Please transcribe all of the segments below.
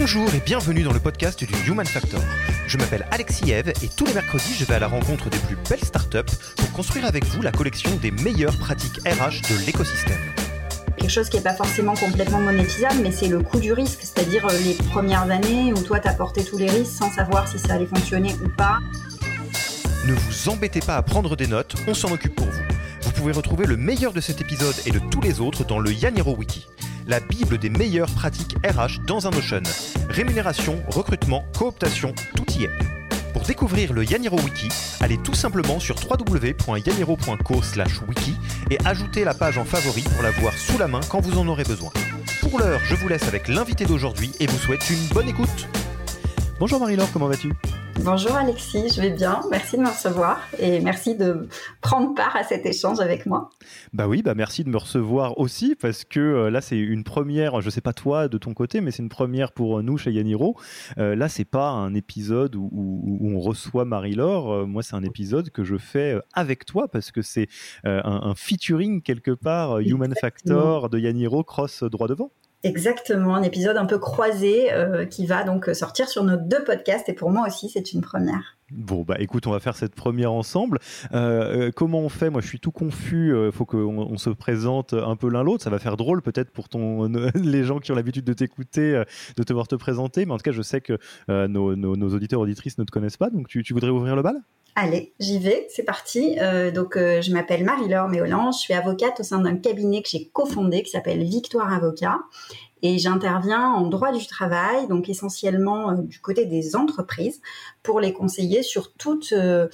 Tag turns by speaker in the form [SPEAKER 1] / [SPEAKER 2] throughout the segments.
[SPEAKER 1] Bonjour et bienvenue dans le podcast du Human Factor. Je m'appelle Alexis Eve et tous les mercredis, je vais à la rencontre des plus belles startups pour construire avec vous la collection des meilleures pratiques RH de l'écosystème.
[SPEAKER 2] Quelque chose qui n'est pas forcément complètement monétisable, mais c'est le coût du risque, c'est-à-dire euh, les premières années où toi, tu as porté tous les risques sans savoir si ça allait fonctionner ou pas.
[SPEAKER 1] Ne vous embêtez pas à prendre des notes, on s'en occupe pour vous. Vous pouvez retrouver le meilleur de cet épisode et de tous les autres dans le Yaniro Wiki la Bible des meilleures pratiques RH dans un Notion. Rémunération, recrutement, cooptation, tout y est. Pour découvrir le Yaniro Wiki, allez tout simplement sur www.yaniro.co/wiki et ajoutez la page en favori pour la voir sous la main quand vous en aurez besoin. Pour l'heure, je vous laisse avec l'invité d'aujourd'hui et vous souhaite une bonne écoute. Bonjour Marie-Laure, comment vas-tu?
[SPEAKER 2] Bonjour Alexis, je vais bien. Merci de me recevoir et merci de prendre part à cet échange avec moi.
[SPEAKER 1] Bah oui, bah merci de me recevoir aussi parce que euh, là c'est une première, je sais pas toi de ton côté, mais c'est une première pour nous chez Yaniro. Euh, là c'est pas un épisode où, on reçoit Marie-Laure. Euh, moi c'est un épisode que je fais avec toi parce que c'est un, featuring quelque part Human Factor de Yaniro cross droit devant.
[SPEAKER 2] Exactement, un épisode un peu croisé euh, qui va donc sortir sur nos deux podcasts et pour moi aussi c'est une première.
[SPEAKER 1] Bon bah écoute, on va faire cette première ensemble. Euh, euh, comment on fait? Moi je suis tout confus. Il faut qu'on se présente un peu l'un l'autre. Ça va faire drôle peut-être pour les gens qui ont l'habitude de t'écouter, de te voir te présenter. Mais en tout cas, je sais que nos, nos, auditeurs auditrices ne te connaissent pas. Donc tu, tu voudrais ouvrir le bal?
[SPEAKER 2] Allez, j'y vais, c'est parti. donc, je m'appelle Marie-Laure Méolan, je suis avocate au sein d'un cabinet que j'ai cofondé qui s'appelle Victoire Avocat et j'interviens en droit du travail, donc essentiellement euh, du côté des entreprises, pour les conseiller sur toutes euh,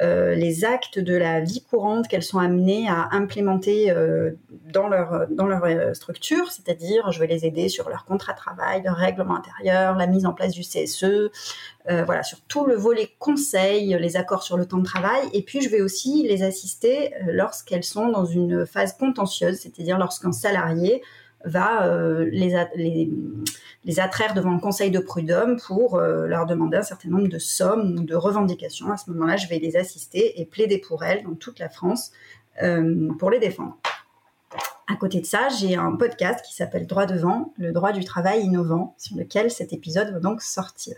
[SPEAKER 2] euh, les actes de la vie courante qu'elles sont amenées à implémenter dans leur, dans leur structure, c'est-à-dire je vais les aider sur leur contrat de travail, leur règlement intérieur, la mise en place du CSE, voilà, sur tout le volet conseil, les accords sur le temps de travail, et puis je vais aussi les assister lorsqu'elles sont dans une phase contentieuse, c'est-à-dire lorsqu'un salarié va euh, les, attraire devant le conseil de prud'homme pour euh, leur demander un certain nombre de sommes ou de revendications. À ce moment-là, je vais les assister et plaider pour elles dans toute la France euh, pour les défendre. À côté de ça, j'ai un podcast qui s'appelle Droit devant, le droit du travail innovant, sur lequel cet épisode va donc sortir.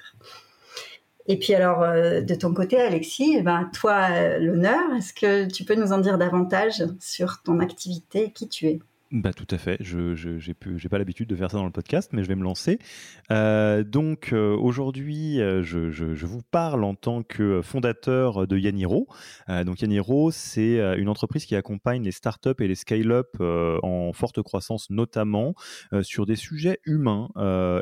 [SPEAKER 2] Et puis alors, de ton côté, Alexis, eh ben, toi, l'honneur, est-ce que tu peux nous en dire davantage sur ton activité et qui tu es?
[SPEAKER 1] Bah, tout à fait. Je n'ai pas l'habitude de faire ça dans le podcast, mais je vais me lancer. Euh, donc euh, aujourd'hui, euh, je, je, vous parle en tant que fondateur de Yaniro. donc Yaniro, c'est une entreprise qui accompagne les startups et les scale-up en forte croissance, notamment sur des sujets humains.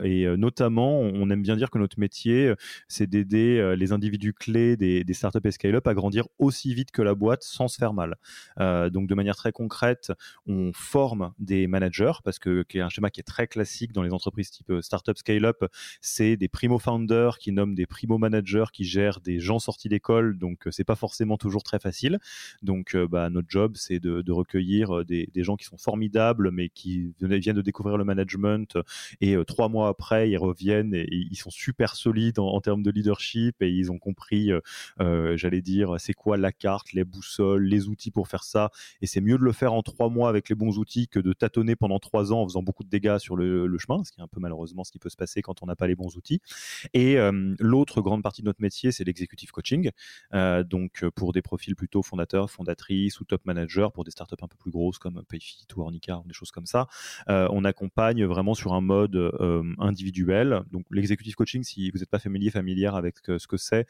[SPEAKER 1] et notamment, on aime bien dire que notre métier, c'est d'aider les individus clés des, des startups et scale-up à grandir aussi vite que la boîte sans se faire mal. donc de manière très concrète, on forme des managers, parce que qui est un schéma qui est très classique dans les entreprises type euh, startup scale-up, c'est des primo founders qui nomment des primo managers qui gèrent des gens sortis d'école, donc euh, c'est pas forcément toujours très facile. Donc euh, bah, notre job, c'est de, recueillir des, gens qui sont formidables, mais qui viennent de découvrir le management et trois mois après, ils reviennent et, ils sont super solides en, termes de leadership et ils ont compris, j'allais dire, c'est quoi la carte, les boussoles, les outils pour faire ça. Et c'est mieux de le faire en trois mois avec les bons outils que de tâtonner pendant trois ans en faisant beaucoup de dégâts sur le, chemin, ce qui est un peu malheureusement ce qui peut se passer quand on n'a pas les bons outils. Et euh, l'autre grande partie de notre métier, c'est l'executive coaching. Euh, donc euh, pour des profils plutôt fondateurs, fondatrices ou top managers, pour des startups un peu plus grosses comme Payfit ou Ornica, des choses comme ça, on accompagne vraiment sur un mode individuel. Donc l'executive coaching, si vous n'êtes pas familier, familière avec ce que c'est,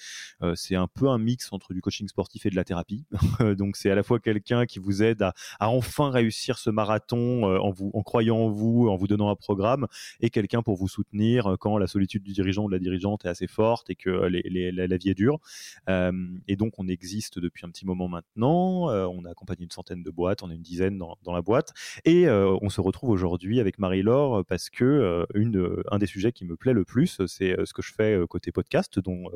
[SPEAKER 1] c'est un peu un mix entre du coaching sportif et de la thérapie. donc c'est à la fois quelqu'un qui vous aide à enfin réussir ce marathon marathon en, vous, en croyant en vous, en vous donnant un programme, et quelqu'un pour vous soutenir quand la solitude du dirigeant ou de la dirigeante est assez forte et que la, vie est dure. et donc, on existe depuis un petit moment maintenant. on a accompagné une centaine de boîtes, on a une dizaine dans, dans la boîte. Et on se retrouve aujourd'hui avec Marie-Laure parce que une, un des sujets qui me plaît le plus, c'est ce que je fais côté podcast, dont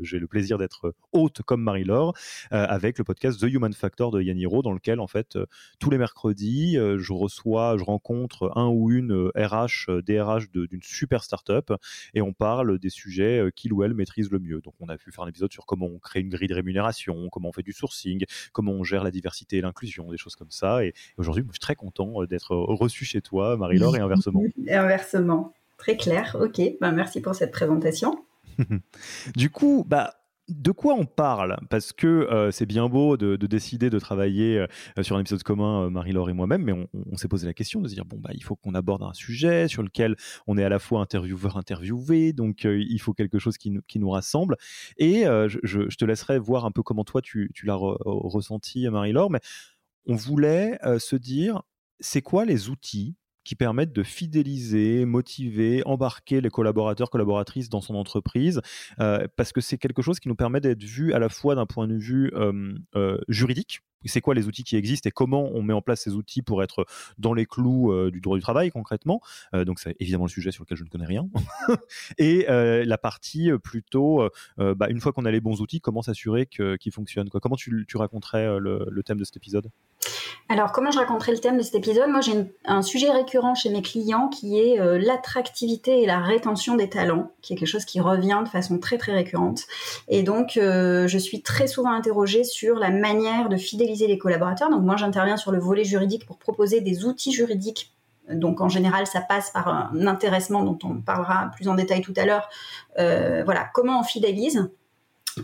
[SPEAKER 1] j'ai le plaisir d'être hôte comme Marie-Laure, avec le podcast The Human Factor de Yaniro, dans lequel, en fait, tous les mercredis, je reçois, je rencontre un ou une RH, DRH d'une super startup, et on parle des sujets qu'il ou elle maîtrise le mieux. Donc, on a pu faire un épisode sur comment on crée une grille de rémunération, comment on fait du sourcing, comment on gère la diversité et l'inclusion, des choses comme ça. Et aujourd'hui, je suis très content d'être reçu chez toi, Marie-Laure, et inversement.
[SPEAKER 2] Et inversement. Très clair, ok. Ben, merci pour cette présentation.
[SPEAKER 1] du coup, bah, de quoi on parle? Parce que euh, c'est bien beau de, décider de travailler euh, sur un épisode commun, euh, Marie-Laure et moi-même, mais on, s'est posé la question de se dire bon bah il faut qu'on aborde un sujet sur lequel on est à la fois intervieweur interviewé, donc il faut quelque chose qui, nous rassemble. Et je, te laisserai voir un peu comment toi tu, tu l'as ressenti, Marie-Laure, mais on voulait se dire c'est quoi les outils qui permettent de fidéliser, motiver, embarquer les collaborateurs, collaboratrices dans son entreprise, euh, parce que c'est quelque chose qui nous permet d'être vu à la fois d'un point de vue euh, juridique, c'est quoi les outils qui existent et comment on met en place ces outils pour être dans les clous euh, du droit du travail concrètement. donc c'est évidemment le sujet sur lequel je ne connais rien. et la partie plutôt, bah, une fois qu'on a les bons outils, comment s'assurer qu'ils fonctionnent. Quoi. Comment tu, raconterais le thème de cet épisode?
[SPEAKER 2] Alors, comment je raconterai le thème de cet épisode? Moi, j'ai un sujet récurrent chez mes clients qui est euh, l'attractivité et la rétention des talents, qui est quelque chose qui revient de façon très, très récurrente. Et donc, euh, je suis très souvent interrogée sur la manière de fidéliser les collaborateurs. Donc, moi, j'interviens sur le volet juridique pour proposer des outils juridiques donc en général, ça passe par un intéressement dont on parlera plus en détail tout à l'heure. Euh, voilà, comment on fidélise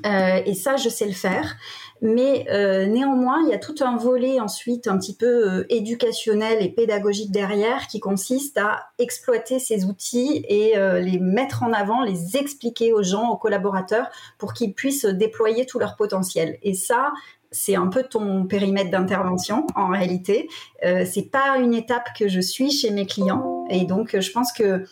[SPEAKER 2] et ça, je sais le faire. Mais euh, néanmoins, il y a tout un volet ensuite un petit peu euh, éducationnel et pédagogique derrière qui consiste à exploiter ces outils et les mettre en avant, les expliquer aux gens, aux collaborateurs, pour qu'ils puissent déployer tout leur potentiel. Et ça, c'est un peu ton périmètre d'intervention en réalité. c'est pas une étape que je suis chez mes clients. Et donc, je pense que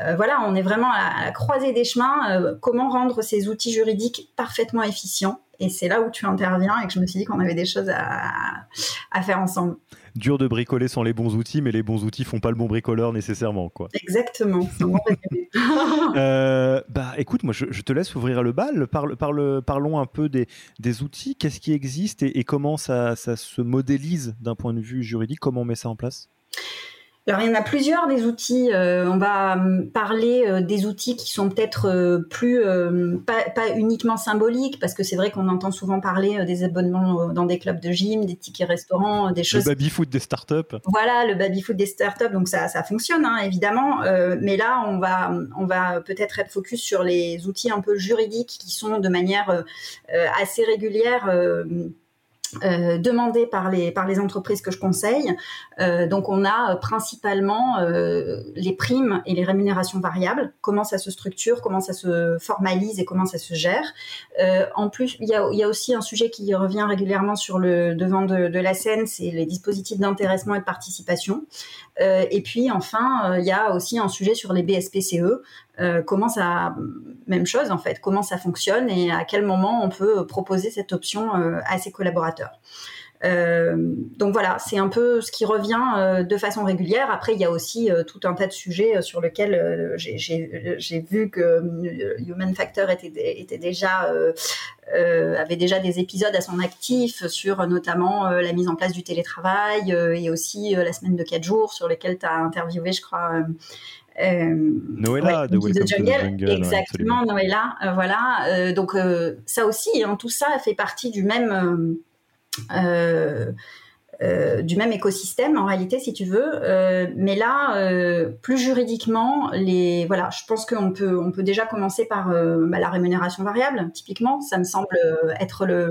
[SPEAKER 2] euh, voilà, on est vraiment à, la croisée des chemins. Euh, comment rendre ces outils juridiques parfaitement efficients Et c'est là où tu interviens et que je me suis dit qu'on avait des choses à, faire ensemble.
[SPEAKER 1] Dur de bricoler sans les bons outils, mais les bons outils font pas le bon bricoleur nécessairement, quoi.
[SPEAKER 2] Exactement.
[SPEAKER 1] euh, bah, écoute, moi, je, te laisse ouvrir le bal. Parle, parlons un peu des, outils. Qu'est-ce qui existe et, comment ça se modélise d'un point de vue juridique? Comment on met ça en place?
[SPEAKER 2] Alors il y en a plusieurs des outils. Euh, on va hum, parler euh, des outils qui sont peut-être euh, plus pas, uniquement symboliques parce que c'est vrai qu'on entend souvent parler des abonnements dans des clubs de gym, des tickets restaurants, des choses.
[SPEAKER 1] Le baby foot des startups.
[SPEAKER 2] Voilà le baby foot des startups. Donc ça ça fonctionne hein, évidemment. mais là on va on va peut-être être focus sur les outils un peu juridiques qui sont de manière assez régulière euh, demandé par les par les entreprises que je conseille. Euh, donc on a euh, principalement euh, les primes et les rémunérations variables. Comment ça se structure, comment ça se formalise et comment ça se gère. Euh, en plus, il y a, y a aussi un sujet qui revient régulièrement sur le devant de, de la scène, c'est les dispositifs d'intéressement et de participation. et puis enfin, il y a aussi un sujet sur les BSPCE. Euh, comment ça, même chose en fait, comment ça fonctionne et à quel moment on peut proposer cette option euh, à ses collaborateurs. Euh, donc voilà, c'est un peu ce qui revient de façon régulière. Après, il y a aussi tout un tas de sujets sur lesquels j'ai vu que Human Factor était, déjà avait déjà des épisodes à son actif sur notamment la mise en place du télétravail et aussi la semaine de 4 jours sur lesquels tu as interviewé, je crois,
[SPEAKER 1] euh, Noëlla de Welcome
[SPEAKER 2] Jungle, exactement Noëlla, euh, voilà. Euh, donc ça aussi, hein, tout ça fait partie du même du même écosystème en réalité, si tu veux. mais là, plus juridiquement, les voilà, je pense qu'on peut on peut déjà commencer par bah, la rémunération variable. Typiquement, ça me semble être le,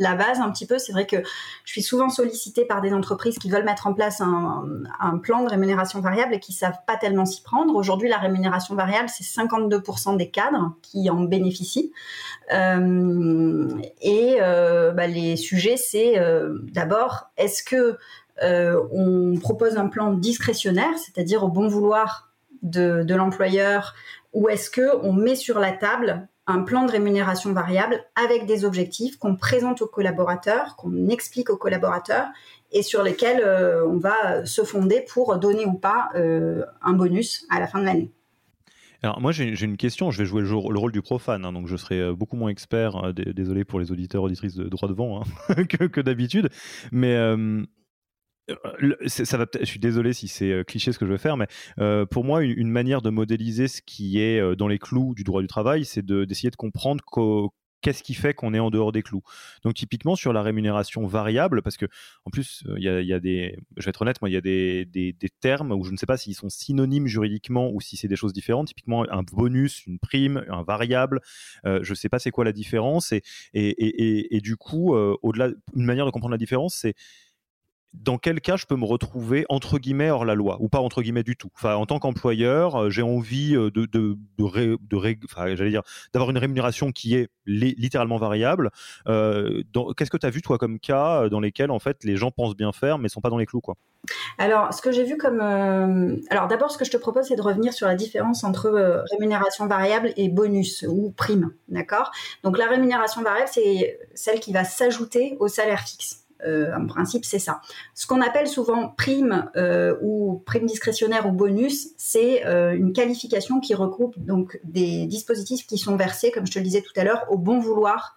[SPEAKER 2] la base un petit peu. C'est vrai que je suis souvent sollicitée par des entreprises qui veulent mettre en place un, plan de rémunération variable et qui savent pas tellement s'y prendre. Aujourd'hui, la rémunération variable, c'est 52% des cadres qui en bénéficient. Euh, et euh, bah, les sujets, c'est euh, d'abord, est-ce que on propose un plan discrétionnaire, c'est-à-dire au bon vouloir de, de l'employeur, ou est-ce que on met sur la table un plan de rémunération variable avec des objectifs qu'on présente aux collaborateurs, qu'on explique aux collaborateurs et sur lesquels euh, on va se fonder pour donner ou pas euh, un bonus à la fin de l'année.
[SPEAKER 1] Alors moi j'ai une question, je vais jouer le, rôle du profane, hein, donc je serai euh, beaucoup moins expert, désolé pour les auditeurs auditrices de droit devant hein, que, d'habitude, mais ça va je suis désolé si c'est cliché ce que je vais faire, mais pour moi, une, manière de modéliser ce qui est dans les clous du droit du travail, c'est d'essayer de, comprendre qu'est-ce qui fait qu'on est en dehors des clous. Donc typiquement sur la rémunération variable, parce que en plus il y, a, des, je vais être honnête, moi il y a des, des, termes où je ne sais pas s'ils sont synonymes juridiquement ou si c'est des choses différentes. Typiquement un bonus, une prime, un variable, je ne sais pas c'est quoi la différence et et, et, et, du coup au-delà, une manière de comprendre la différence, c'est dans quel cas je peux me retrouver entre guillemets hors la loi ou pas entre guillemets du tout. Enfin, en tant qu'employeur, euh, j'ai envie euh, de, de, de, dire, d'avoir une rémunération qui est littéralement variable. Euh, qu'est-ce que tu as vu toi comme cas dans lesquels en fait les gens pensent bien faire mais sont pas dans les clous quoi?
[SPEAKER 2] Alors, ce que j'ai vu comme, alors d'abord, ce que je te propose, c'est de revenir sur la différence entre rémunération variable et bonus ou prime, d'accord? Donc la rémunération variable, c'est celle qui va s'ajouter au salaire fixe. Euh, en principe, c'est ça. Ce qu'on appelle souvent prime euh, ou prime discrétionnaire ou bonus, c'est euh, une qualification qui regroupe donc des dispositifs qui sont versés, comme je te le disais tout à l'heure, au bon vouloir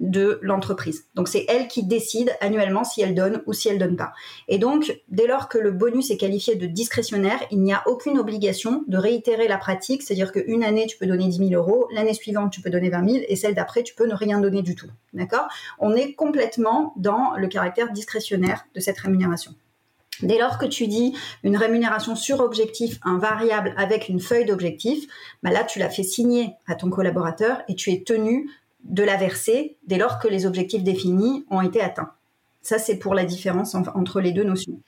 [SPEAKER 2] de l'entreprise. Donc c'est elle qui décide annuellement si elle donne ou si elle donne pas. Et donc dès lors que le bonus est qualifié de discrétionnaire, il n'y a aucune obligation de réitérer la pratique, c'est-à-dire qu'une année tu peux donner 10 000 euros, l'année suivante tu peux donner 20 000 et celle d'après tu peux ne rien donner du tout. D'accord? On est complètement dans le caractère discrétionnaire de cette rémunération. Dès lors que tu dis une rémunération sur objectif, un variable avec une feuille d'objectif, bah là tu l'as fait signer à ton collaborateur et tu es tenu de la verser dès lors que les objectifs définis ont été atteints. Ça, c'est pour la différence entre les deux notions.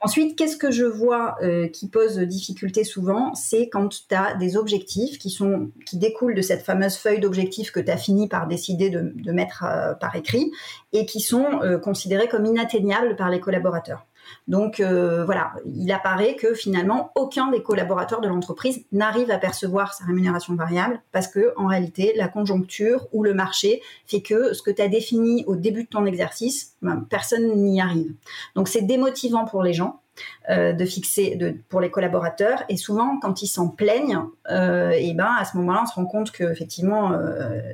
[SPEAKER 2] Ensuite, qu'est-ce que je vois euh, qui pose difficulté souvent? C'est quand tu as des objectifs qui, sont, qui découlent de cette fameuse feuille d'objectifs que tu as fini par décider de, mettre euh, par écrit et qui sont euh, considérés comme inatteignables par les collaborateurs. Donc euh, voilà, il apparaît que finalement aucun des collaborateurs de l'entreprise n'arrive à percevoir sa rémunération variable parce que en réalité la conjoncture ou le marché fait que ce que tu as défini au début de ton exercice, ben, personne n'y arrive. Donc c'est démotivant pour les gens. Euh, de fixer pour les collaborateurs et souvent quand ils s'en plaignent euh, et ben à ce moment-là on se rend compte que effectivement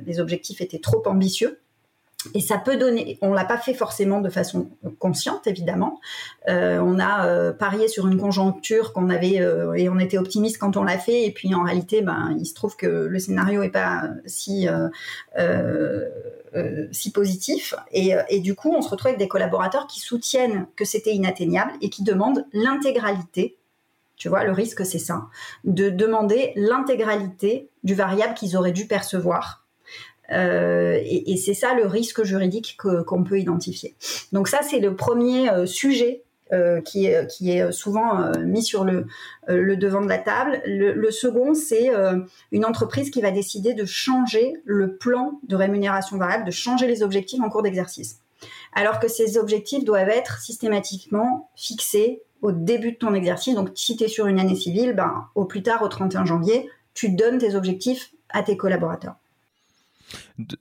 [SPEAKER 2] les objectifs étaient trop ambitieux et ça peut donner, on l'a pas fait forcément de façon consciente évidemment. Euh, on a euh, parié sur une conjoncture qu'on avait euh, et on était optimiste quand on l'a fait. Et puis en réalité, ben il se trouve que le scénario est pas si si positif. Et, et, du coup, on se retrouve avec des collaborateurs qui soutiennent que c'était inatteignable et qui demandent l'intégralité. Tu vois, le risque c'est ça, de demander l'intégralité du variable qu'ils auraient dû percevoir euh, et, c'est ça le risque juridique qu'on peut identifier. Donc ça, c'est le premier euh, sujet euh, qui, est, qui est souvent mis sur le, le, devant de la table. Le, second, c'est une entreprise qui va décider de changer le plan de rémunération variable, de changer les objectifs en cours d'exercice. Alors que ces objectifs doivent être systématiquement fixés au début de ton exercice. Donc si tu es sur une année civile, ben, au plus tard, au 31 janvier, tu donnes tes objectifs à tes collaborateurs.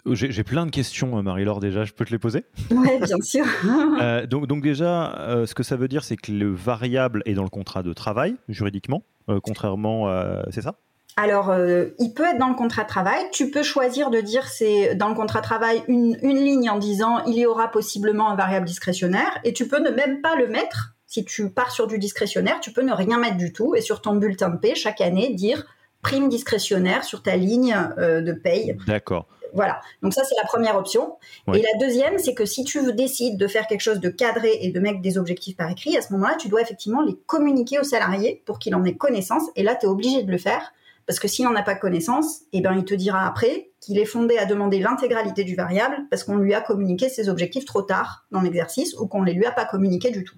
[SPEAKER 1] J'ai plein de questions, euh, Marie-Laure, déjà. Je peux te les poser?
[SPEAKER 2] Oui, bien sûr.
[SPEAKER 1] Euh, donc, donc, déjà, euh, ce que ça veut dire, c'est que le variable est dans le contrat de travail, juridiquement, contrairement à... C'est ça?
[SPEAKER 2] Alors, il peut être dans le contrat de travail. Tu peux choisir de dire c'est dans le contrat de travail une, une, ligne en disant il y aura possiblement un variable discrétionnaire et tu peux ne même pas le mettre. Si tu pars sur du discrétionnaire, tu peux ne rien mettre du tout et sur ton bulletin de paie chaque année dire prime discrétionnaire sur ta ligne de paye.
[SPEAKER 1] D'accord.
[SPEAKER 2] Voilà. Donc ça, c'est la première option. Et la deuxième, c'est que si tu décides de faire quelque chose de cadré et de mettre des objectifs par écrit, à ce moment-là, tu dois effectivement les communiquer au salarié pour qu'il en ait connaissance. Et là, tu es obligé de le faire. Parce que s'il n'en a pas connaissance, eh ben, il te dira après qu'il est fondé à demander l'intégralité du variable parce qu'on lui a communiqué ses objectifs trop tard dans l'exercice ou qu'on ne les lui a pas communiqués du tout.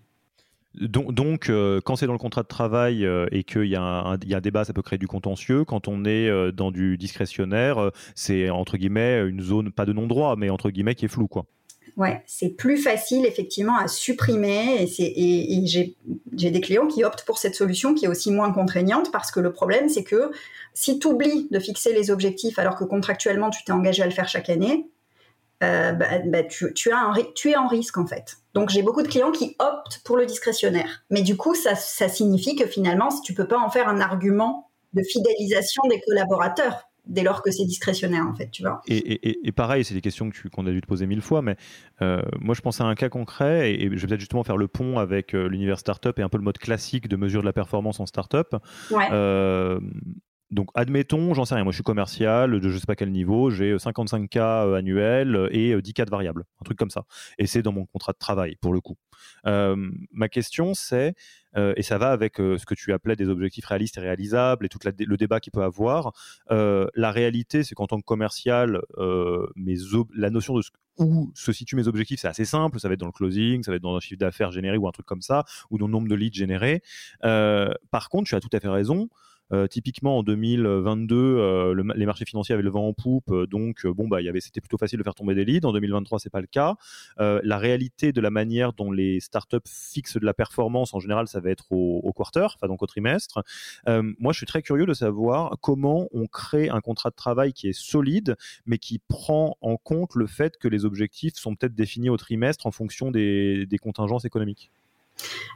[SPEAKER 1] Donc, euh, quand c'est dans le contrat de travail euh, et qu'il y, a un débat, ça peut créer du contentieux. Quand on est euh, dans du discrétionnaire, c'est entre guillemets une zone, pas de non-droit, mais entre guillemets qui est floue. Quoi.
[SPEAKER 2] c'est plus facile effectivement à supprimer et, j'ai des clients qui optent pour cette solution qui est aussi moins contraignante parce que le problème c'est que si tu oublies de fixer les objectifs alors que contractuellement tu t'es engagé à le faire chaque année, euh, bah, bah, tu, tu, as un, tu es en risque en fait. Donc j'ai beaucoup de clients qui optent pour le discrétionnaire. Mais du coup, ça, ça signifie que finalement, tu peux pas en faire un argument de fidélisation des collaborateurs dès lors que c'est discrétionnaire en fait, tu vois.
[SPEAKER 1] Et, pareil, c'est des questions qu'on a dû te poser mille fois, mais euh, moi je pense à un cas concret et, je vais peut-être justement faire le pont avec euh, l'univers startup et un peu le mode classique de mesure de la performance en startup. Ouais. Euh, donc, admettons, j'en sais rien, moi je suis commercial de je sais pas quel niveau, j'ai 55K euh, annuels euh, et 10K euh, de variables, un truc comme ça. Et c'est dans mon contrat de travail, pour le coup. ma question, c'est, et ça va avec ce que tu appelais des objectifs réalistes et réalisables et tout le débat qu'il peut avoir, la réalité, c'est qu'en tant que commercial, mes la notion de où se situent mes objectifs, c'est assez simple. Ça va être dans le closing, ça va être dans un chiffre d'affaires généré ou un truc comme ça, ou dans le nombre de leads générés. par contre, tu as tout à fait raison. Euh, typiquement en 2022, euh, les marchés financiers avaient le vent en poupe, euh, donc bon bah c'était plutôt facile de faire tomber des leads. En 2023, c'est pas le cas. la réalité de la manière dont les startups fixent de la performance en général, ça va être au, quarter, enfin donc au trimestre. moi, je suis très curieux de savoir comment on crée un contrat de travail qui est solide, mais qui prend en compte le fait que les objectifs sont peut-être définis au trimestre en fonction des contingences économiques.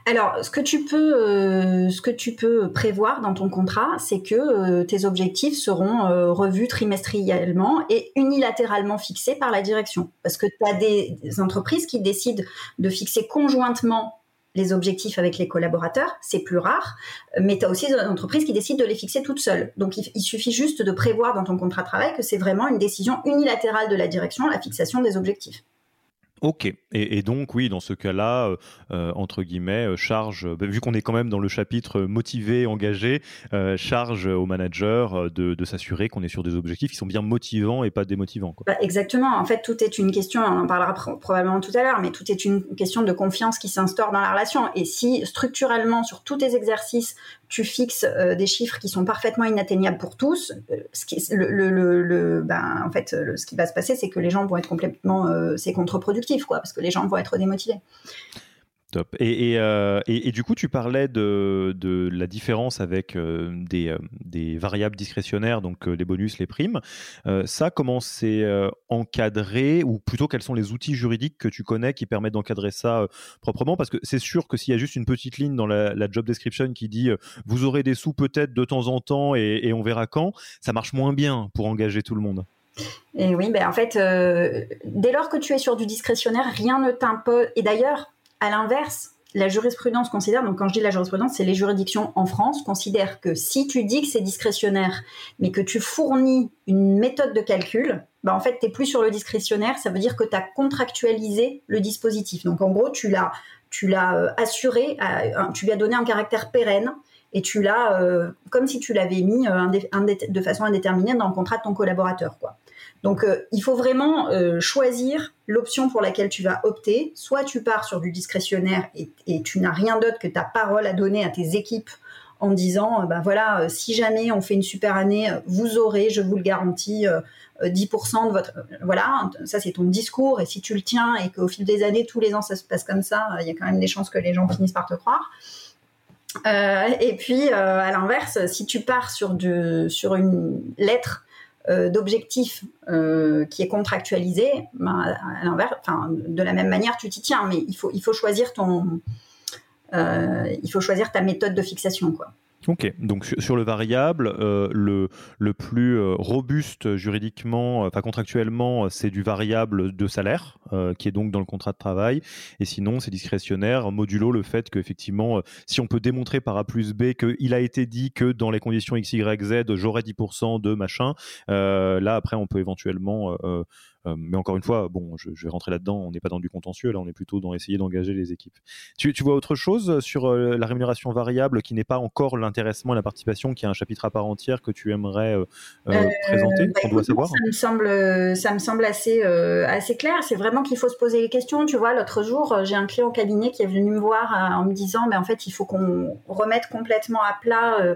[SPEAKER 2] Alors, ce que tu peux, euh, ce que tu peux prévoir dans ton contrat, c'est que euh, tes objectifs seront euh, revus trimestriellement et unilatéralement fixés par la direction. Parce que tu as des, entreprises qui décident de fixer conjointement les objectifs avec les collaborateurs, c'est plus rare, mais tu as aussi des entreprises qui décident de les fixer toutes seules. Donc il suffit juste de prévoir dans ton contrat de travail que c'est vraiment une décision unilatérale de la direction, la fixation des objectifs.
[SPEAKER 1] Ok, et, donc oui, dans ce cas-là, euh, euh, entre guillemets, euh, charge, vu qu'on est quand même dans le chapitre motivé, engagé, charge au manager de, s'assurer qu'on est sur des objectifs qui sont bien motivants et pas démotivants.
[SPEAKER 2] Bah, exactement, en fait, tout est une question, on en parlera probablement tout à l'heure, mais tout est une question de confiance qui s'instaure dans la relation. Et si structurellement, sur tous tes exercices, tu fixes des chiffres qui sont parfaitement inatteignables pour tous, ce qui, ben, en fait, ce qui va se passer, c'est que les gens vont être complètement, c'est contre-productif quoi, parce que les gens vont être démotivés.
[SPEAKER 1] Top. Et, euh, et, et, du coup, tu parlais de, de la différence avec euh, des, euh, des, variables discrétionnaires, donc les bonus, les primes. ça, comment c'est encadré, ou plutôt quels sont les outils juridiques que tu connais qui permettent d'encadrer ça proprement? Parce que c'est sûr que s'il y a juste une petite ligne dans la, job description qui dit vous aurez des sous peut-être de temps en temps et, et on verra quand, ça marche moins bien pour engager tout le monde.
[SPEAKER 2] Et oui, ben en fait, euh, dès lors que tu es sur du discrétionnaire, rien ne t'impose. Et d'ailleurs, à l'inverse, la jurisprudence considère, donc quand je dis la jurisprudence, c'est les juridictions en France, considèrent que si tu dis que c'est discrétionnaire, mais que tu fournis une méthode de calcul, ben en fait, tu n'es plus sur le discrétionnaire, ça veut dire que tu as contractualisé le dispositif. Donc en gros, tu l'as, euh, assuré, tu lui as donné un caractère pérenne et tu l'as, euh, comme si tu l'avais mis de façon indéterminée dans le contrat de ton collaborateur. Quoi. Donc, euh, il faut vraiment euh, choisir l'option pour laquelle tu vas opter. Soit tu pars sur du discrétionnaire et, tu n'as rien d'autre que ta parole à donner à tes équipes en disant, ben voilà, si jamais on fait une super année, vous aurez, je vous le garantis, 10% de votre... Voilà, ça c'est ton discours. Et si tu le tiens et qu'au fil des années, tous les ans, ça se passe comme ça, il y a quand même des chances que les gens finissent par te croire. et puis, à l'inverse, si tu pars sur, une lettre d'objectif euh, qui est contractualisé, ben, à l'inverse, de la même manière, tu t'y tiens, mais il faut, il faut choisir ton, euh, il faut choisir ta méthode de fixation, quoi.
[SPEAKER 1] Ok, donc sur le variable, euh, le, le plus euh, robuste juridiquement, enfin contractuellement, c'est du variable de salaire, euh, qui est donc dans le contrat de travail. Et sinon, c'est discrétionnaire, modulo le fait qu'effectivement, si on peut démontrer par A plus B qu'il a été dit que dans les conditions X, Y, Z, j'aurai 10% de machin, là, après, on peut éventuellement euh, mais encore une fois, bon, je, vais rentrer là-dedans. On n'est pas dans du contentieux, là, on est plutôt dans essayer d'engager les équipes. Tu, vois autre chose sur euh, la rémunération variable qui n'est pas encore l'intéressement et la participation, qui est un chapitre à part entière que tu aimerais euh, présenter bah,
[SPEAKER 2] On doit savoir. Ça me semble, ça me semble assez, assez clair. C'est vraiment qu'il faut se poser les questions. Tu vois, l'autre jour, j'ai un client au cabinet qui est venu me voir en me disant, mais en fait, il faut qu'on remette complètement à plat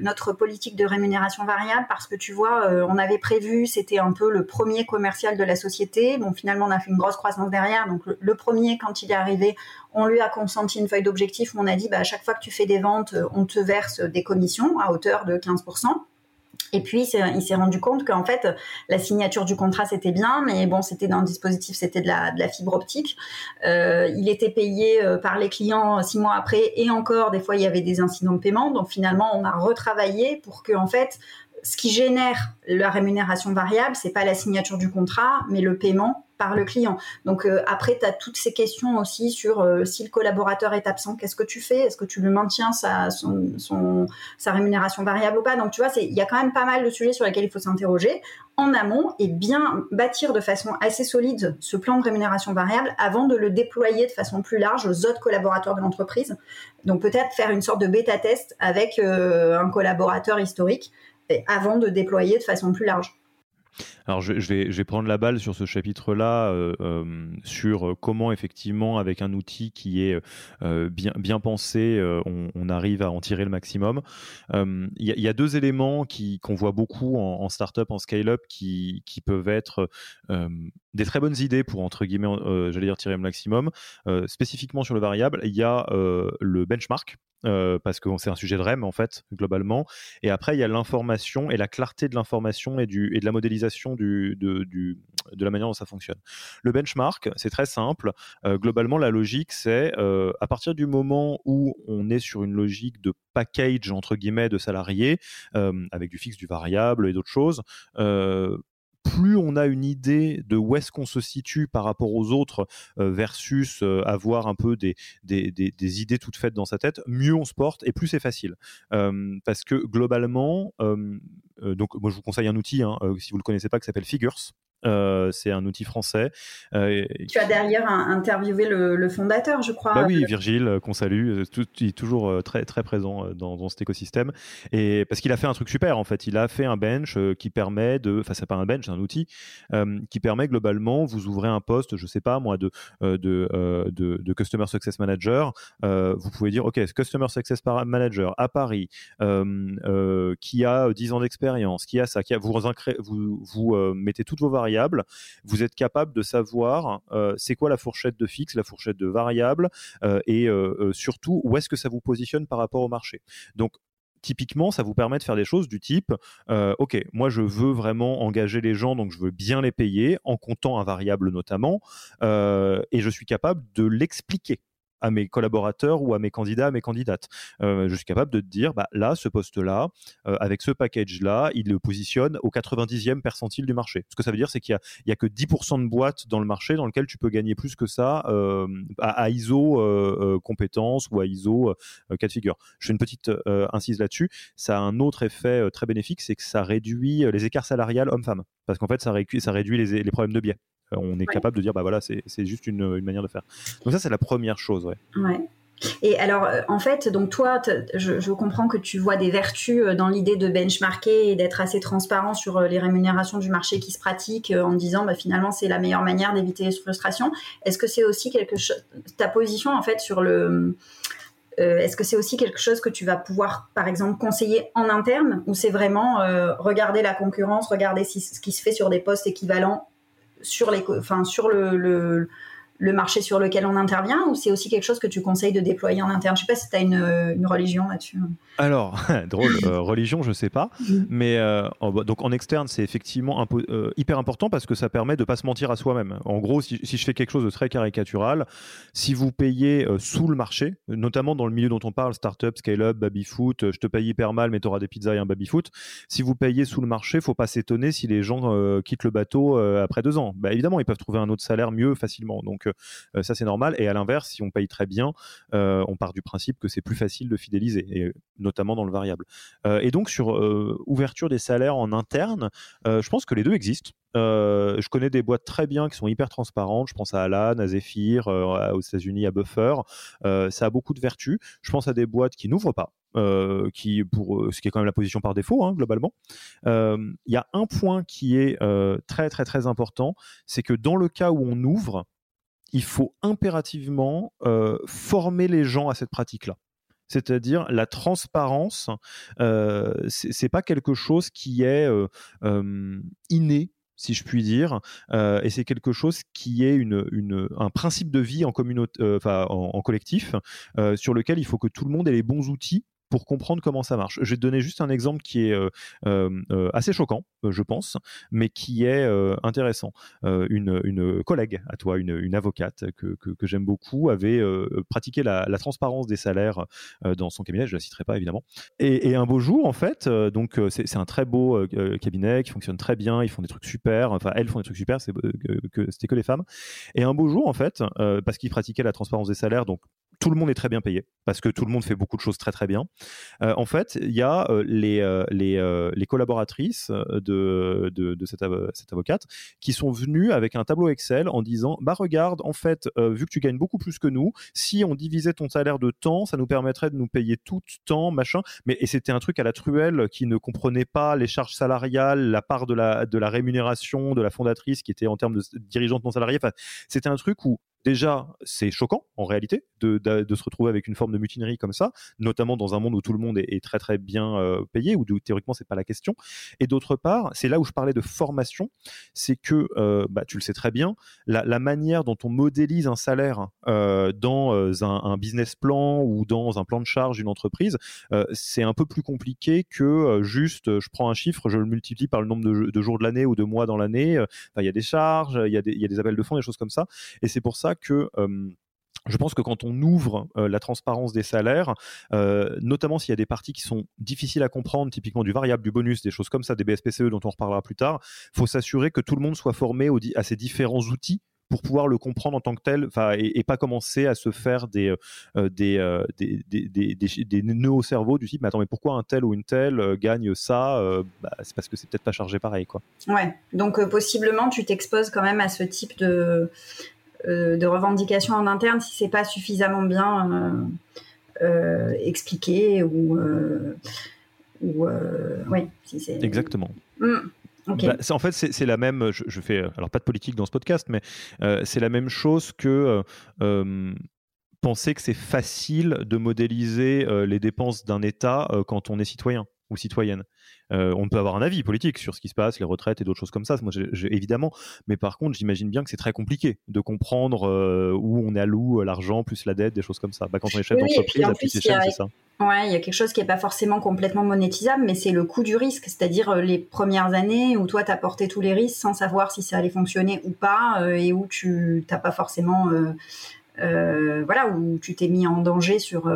[SPEAKER 2] notre politique de rémunération variable parce que tu vois, on avait prévu, c'était un peu le premier commercial de la société. Bon, finalement, on a fait une grosse croissance derrière. Donc, le, premier, quand il est arrivé, on lui a consenti une feuille d'objectif. On a dit, bah, à chaque fois que tu fais des ventes, on te verse des commissions à hauteur de 15%. Et puis, il s'est rendu compte qu'en fait, la signature du contrat, c'était bien, mais bon, c'était dans le dispositif, c'était de la, fibre optique. Euh, il était payé euh, par les clients six mois après, et encore, des fois, il y avait des incidents de paiement. Donc, finalement, on a retravaillé pour que, en fait, ce qui génère la rémunération variable, c'est pas la signature du contrat, mais le paiement par le client. Donc euh, après, tu as toutes ces questions aussi sur euh, si le collaborateur est absent, qu'est-ce que tu fais? Est-ce que tu lui maintiens sa, rémunération variable ou pas? Donc tu vois, il y a quand même pas mal de sujets sur lesquels il faut s'interroger en amont et bien bâtir de façon assez solide ce plan de rémunération variable avant de le déployer de façon plus large aux autres collaborateurs de l'entreprise. Donc peut-être faire une sorte de bêta-test avec euh, un collaborateur historique avant de déployer de façon plus large.
[SPEAKER 1] Alors je, vais, prendre la balle sur ce chapitre-là, euh, euh, sur comment effectivement avec un outil qui est euh, bien, pensé, on, arrive à en tirer le maximum. Il y, a deux éléments qu'on voit beaucoup en, startup, en scale-up, qui, qui, peuvent être des très bonnes idées pour, entre guillemets, j'allais dire tirer le maximum. spécifiquement sur le variable, il y a le benchmark. parce que c'est un sujet de REM en fait globalement et après il y a l'information et la clarté de l'information et, du, et de la modélisation de, la manière dont ça fonctionne. Le benchmark, c'est très simple. globalement, la logique, c'est à partir du moment où on est sur une logique de package entre guillemets de salariés avec du fixe, du variable et d'autres choses, plus on a une idée de où est-ce qu'on se situe par rapport aux autres euh, versus euh, avoir un peu des, des, idées toutes faites dans sa tête, mieux on se porte et plus c'est facile. Euh, parce que globalement, donc moi je vous conseille un outil, hein, si vous ne le connaissez pas, qui s'appelle Figures. Euh, c'est un outil français.
[SPEAKER 2] Euh, tu as d'ailleurs interviewé le, fondateur, je crois.
[SPEAKER 1] Bah oui, Virgile, euh, qu'on salue, tout, il est toujours très, très présent dans, cet écosystème. Et parce qu'il a fait un truc super, en fait. Il a fait un bench qui permet de. Enfin, c'est pas un bench, c'est un outil qui permet globalement, vous ouvrez un poste, je sais pas moi, de, de, de, Customer Success Manager. vous pouvez dire, OK, Customer Success Manager à Paris, qui a 10 ans d'expérience, qui a ça, qui a, vous, vous, vous mettez toutes vos variables vous êtes capable de savoir euh, c'est quoi la fourchette de fixe, la fourchette de variable, euh, et euh, surtout où est-ce que ça vous positionne par rapport au marché. Donc typiquement, ça vous permet de faire des choses du type, ok, moi je veux vraiment engager les gens, donc je veux bien les payer en comptant un variable notamment, et je suis capable de l'expliquer à mes collaborateurs ou à mes candidats, à mes candidates. Euh, je suis capable de te dire, bah, là, ce poste-là, euh, avec ce package-là, il le positionne au 90e percentile du marché. Ce que ça veut dire, c'est qu'il n'y a, a, que 10% de boîtes dans le marché dans lequel tu peux gagner plus que ça euh, à, ISO compétences ou à ISO cas de figure. Je fais une petite incise là-dessus. Ça a un autre effet très bénéfique, c'est que ça réduit les écarts salariales hommes-femmes. Parce qu'en fait, ça, réduit, les problèmes de biais on est capable de dire bah voilà c'est juste une, manière de faire donc ça c'est la première chose ouais.
[SPEAKER 2] ouais. Et alors, euh, en fait, donc toi, je, comprends que tu vois des vertus euh, dans l'idée de benchmarker et d'être assez transparent sur euh, les rémunérations du marché qui se pratiquent en disant, bah, finalement, c'est la meilleure manière d'éviter les frustrations. Est-ce que c'est aussi quelque chose, ta position en fait sur le, est-ce que c'est aussi quelque chose que tu vas pouvoir, par exemple, conseiller en interne, ou c'est vraiment regarder la concurrence, regarder ce qui se fait sur des postes équivalents sur, les, enfin, sur le, le, le marché sur lequel on intervient ou c'est aussi quelque chose que tu conseilles de déployer en interne? Je sais pas si tu as une, une religion là-dessus.
[SPEAKER 1] Alors, drôle, euh, religion, je sais pas. Mm. Mais euh, en, donc en externe, c'est effectivement euh, hyper important parce que ça permet de pas se mentir à soi-même. En gros, si, si, je fais quelque chose de très caricatural, si vous payez sous le marché, notamment dans le milieu dont on parle, startup, scale-up, baby-foot, je te paye hyper mal, mais tu auras des pizzas et un baby-foot. Si vous payez sous le marché, faut pas s'étonner si les gens quittent le bateau après deux ans. Bah, évidemment, ils peuvent trouver un autre salaire mieux facilement. Donc euh, ça c'est normal. Et à l'inverse, si on paye très bien, euh, on part du principe que c'est plus facile de fidéliser, et notamment dans le variable. Euh, et donc sur ouverture des salaires en interne, je pense que les deux existent. je connais des boîtes très bien qui sont hyper transparentes. Je pense à Alan, à Zephyr, aux États-Unis, à Buffer. ça a beaucoup de vertus. Je pense à des boîtes qui n'ouvrent pas. qui pour ce qui est quand même la position par défaut hein, globalement. Il y a un point qui est très très très important, c'est que dans le cas où on ouvre, il faut impérativement euh, former les gens à cette pratique-là. c'est-à-dire la transparence. Euh, c'est pas quelque chose qui est inné si je puis dire, et c'est quelque chose qui est une, un principe de vie en, en collectif, sur lequel il faut que tout le monde ait les bons outils pour comprendre comment ça marche. Je vais te donner juste un exemple qui est euh, euh, euh, assez choquant, je pense, mais qui est intéressant. Une, une, collègue à toi, une, une avocate que, que, j'aime beaucoup, avait pratiqué la, transparence des salaires dans son cabinet, je ne la citerai pas évidemment. Et, et, un beau jour, en fait, donc c'est un très beau cabinet qui fonctionne très bien, ils font des trucs super, enfin elles font des trucs super, c'était que, que les femmes. Et un beau jour, en fait, parce qu'ils pratiquaient la transparence des salaires, donc tout le monde est très bien payé parce que tout le monde fait beaucoup de choses très très bien. Euh, en fait, il y a euh, les, euh, les, collaboratrices de, de, cette, cette, avocate qui sont venues avec un tableau Excel en disant Bah, regarde, en fait, vu que tu gagnes beaucoup plus que nous, si on divisait ton salaire de temps, ça nous permettrait de nous payer tout temps, machin. Mais et c'était un truc à la truelle qui ne comprenait pas les charges salariales, la part de la, de la rémunération de la fondatrice qui était en termes de dirigeante non salariée. Enfin, c'était un truc où déjà, c'est choquant en réalité de, de, se retrouver avec une forme de mutinerie comme ça, notamment dans un monde où tout le monde est, très très bien euh, payé, où, théoriquement c'est pas la question. Et d'autre part, c'est là où je parlais de formation, c'est que, euh, bah, tu le sais très bien, la, manière dont on modélise un salaire euh, dans un, business plan ou dans un plan de charge d'une entreprise, c'est un peu plus compliqué que juste, je prends un chiffre, je le multiplie par le nombre de, de jours de l'année ou de mois dans l'année. Il y a des charges, il y, y, a des appels de fonds, des choses comme ça. Et c'est pour ça que je pense que quand on ouvre la transparence des salaires, notamment s'il y a des parties qui sont difficiles à comprendre, typiquement du variable, du bonus, des choses comme ça, des BSPCE dont on reparlera plus tard, faut s'assurer que tout le monde soit formé à ces différents outils pour pouvoir le comprendre en tant que tel et, et pas commencer à se faire des, des, des, des, nœuds au cerveau du type mais attends mais pourquoi un tel ou une telle gagne ça bah, c'est parce que c'est peut-être pas chargé pareil quoi.
[SPEAKER 2] Ouais donc possiblement tu t'exposes quand même à ce type de de revendications en interne si c'est pas suffisamment bien euh, euh, expliqué ou, ou oui, si c'est
[SPEAKER 1] exactement. Hmm, bah, en fait, c'est la même. Je, fais alors pas de politique dans ce podcast, mais c'est la même chose que penser que c'est facile de modéliser les dépenses d'un État quand on est citoyen ou citoyenne. Euh, on peut avoir un avis politique sur ce qui se passe, les retraites et d'autres choses comme ça, moi, évidemment. Mais par contre, j'imagine bien que c'est très compliqué de comprendre euh, où on alloue l'argent plus la dette, des choses comme ça. Bah, quand on est chef d'entreprise, la plus c'est ça.
[SPEAKER 2] Ouais, il y a quelque chose qui n'est pas forcément complètement monétisable, mais c'est le coût du risque, c'est-à-dire euh, les premières années où toi, tu as porté tous les risques sans savoir si ça allait fonctionner ou pas, et où tu n'as pas forcément... voilà, où tu t'es mis en danger sur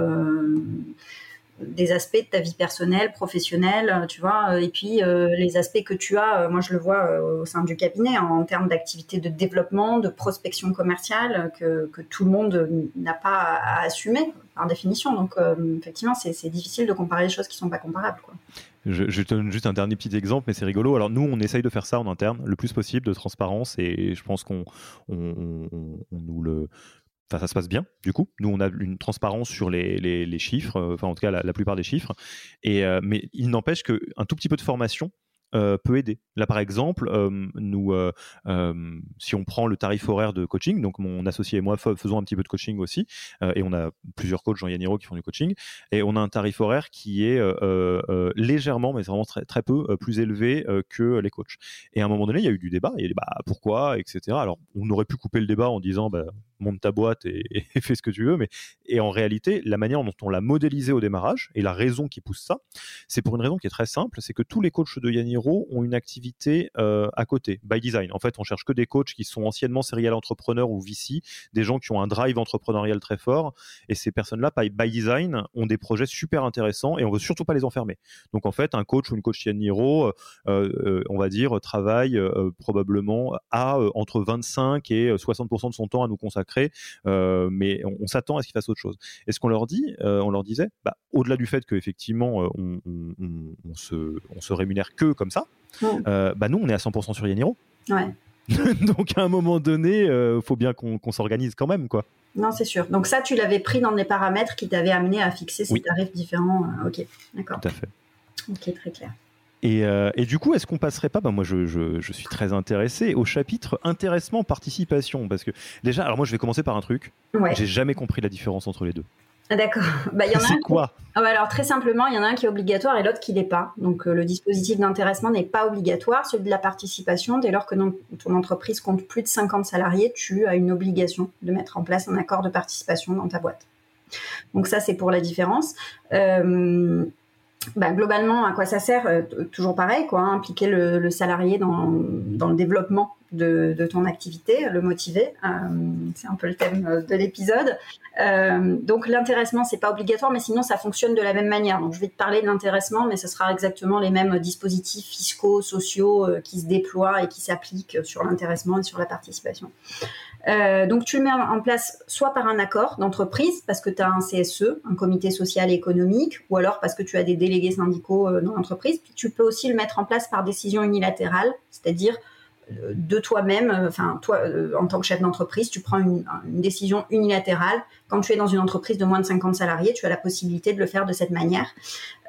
[SPEAKER 2] des aspects de ta vie personnelle, professionnelle, euh, tu vois, euh, et puis euh, les aspects que tu as, moi je le vois au sein du cabinet, hein, en termes d'activité de développement, de prospection commerciale, que, tout le monde n'a pas à, assumer par définition. Donc effectivement, c'est difficile de comparer les choses qui ne sont pas comparables.
[SPEAKER 1] Je, te donne juste un dernier petit exemple, mais c'est rigolo. Alors nous, on essaye de faire ça en interne, le plus possible, de transparence, et je pense qu'on nous le Enfin, ça se passe bien, du coup. Nous, on a une transparence sur les, les, chiffres, euh, enfin, en tout cas, la, plupart des chiffres. Et, euh, mais il n'empêche qu'un tout petit peu de formation euh, peut aider. Là, par exemple, nous, si on prend le tarif horaire de coaching, donc mon associé et moi faisons un petit peu de coaching aussi, et on a plusieurs coachs, Jean Yaniro, qui font du coaching, et on a un tarif horaire qui est légèrement, mais vraiment très, très peu, plus élevé que les coachs. Et à un moment donné, il y a eu du débat, il y a des bah, pourquoi, etc. Alors, on aurait pu couper le débat en disant, bah, monte ta boîte et, fais ce que tu veux. Mais et en réalité, la manière dont on l'a modélisé au démarrage et la raison qui pousse ça, c'est pour une raison qui est très simple, c'est que tous les coachs de Ont une activité euh, à côté, by design. En fait, on cherche que des coachs qui sont anciennement serial entrepreneurs ou VC, des gens qui ont un drive entrepreneurial très fort. Et ces personnes-là, by design, ont des projets super intéressants et on veut surtout pas les enfermer. Donc en fait, un coach ou une coach Yaniro, euh, euh, on va dire, travaille probablement à entre 25 et 60% de son temps à nous consacrer euh, mais on, s'attend à ce qu'ils fassent autre chose. Et ce qu'on leur dit, euh, on leur disait, bah, au-delà du fait qu'effectivement, euh, on, on, se, on se rémunère que comme ça, bah, nous, on est à 100% sur Yaniro. Donc à un moment donné, il faut bien qu'on s'organise quand même, quoi.
[SPEAKER 2] Non, c'est sûr. Donc ça, tu l'avais pris dans les paramètres qui t'avaient amené à fixer ces tarifs différents. ok, d'accord.
[SPEAKER 1] Tout à fait.
[SPEAKER 2] Ok, très clair.
[SPEAKER 1] Euh, et, du coup, est-ce qu'on passerait pas, bah moi je, je, suis très intéressé, au chapitre intéressement participation Parce que déjà, alors moi je vais commencer par un truc, j'ai jamais compris la différence entre les deux.
[SPEAKER 2] Ah, d'accord. Bah,
[SPEAKER 1] y en a C'est quoi?
[SPEAKER 2] Ah, bah, Alors très simplement, il y en a un qui est obligatoire et l'autre qui l'est pas. Donc le dispositif d'intéressement n'est pas obligatoire. Celui de la participation, dès lors que ton entreprise compte plus de 50 salariés, tu as une obligation de mettre en place un accord de participation dans ta boîte. Donc ça, c'est pour la différence. Euh, bah, globalement, à quoi ça sert euh, Toujours pareil, quoi, hein, impliquer le, salarié dans, le développement de, ton activité, le motiver. Euh, c'est un peu le thème de l'épisode. donc l'intéressement, c'est pas obligatoire, mais sinon ça fonctionne de la même manière. Donc je vais te parler de l'intéressement, mais ce sera exactement les mêmes dispositifs fiscaux, sociaux qui se déploient et qui s'appliquent sur l'intéressement et sur la participation. Euh, donc tu le mets en place soit par un accord d'entreprise parce que tu as un CSE, un comité social et économique, ou alors parce que tu as des délégués syndicaux euh, dans l'entreprise. Puis tu peux aussi le mettre en place par décision unilatérale, c'est-à-dire euh, de toi-même, enfin toi en tant que chef d'entreprise, tu prends une, décision unilatérale. Quand tu es dans une entreprise de moins de 50 salariés, tu as la possibilité de le faire de cette manière.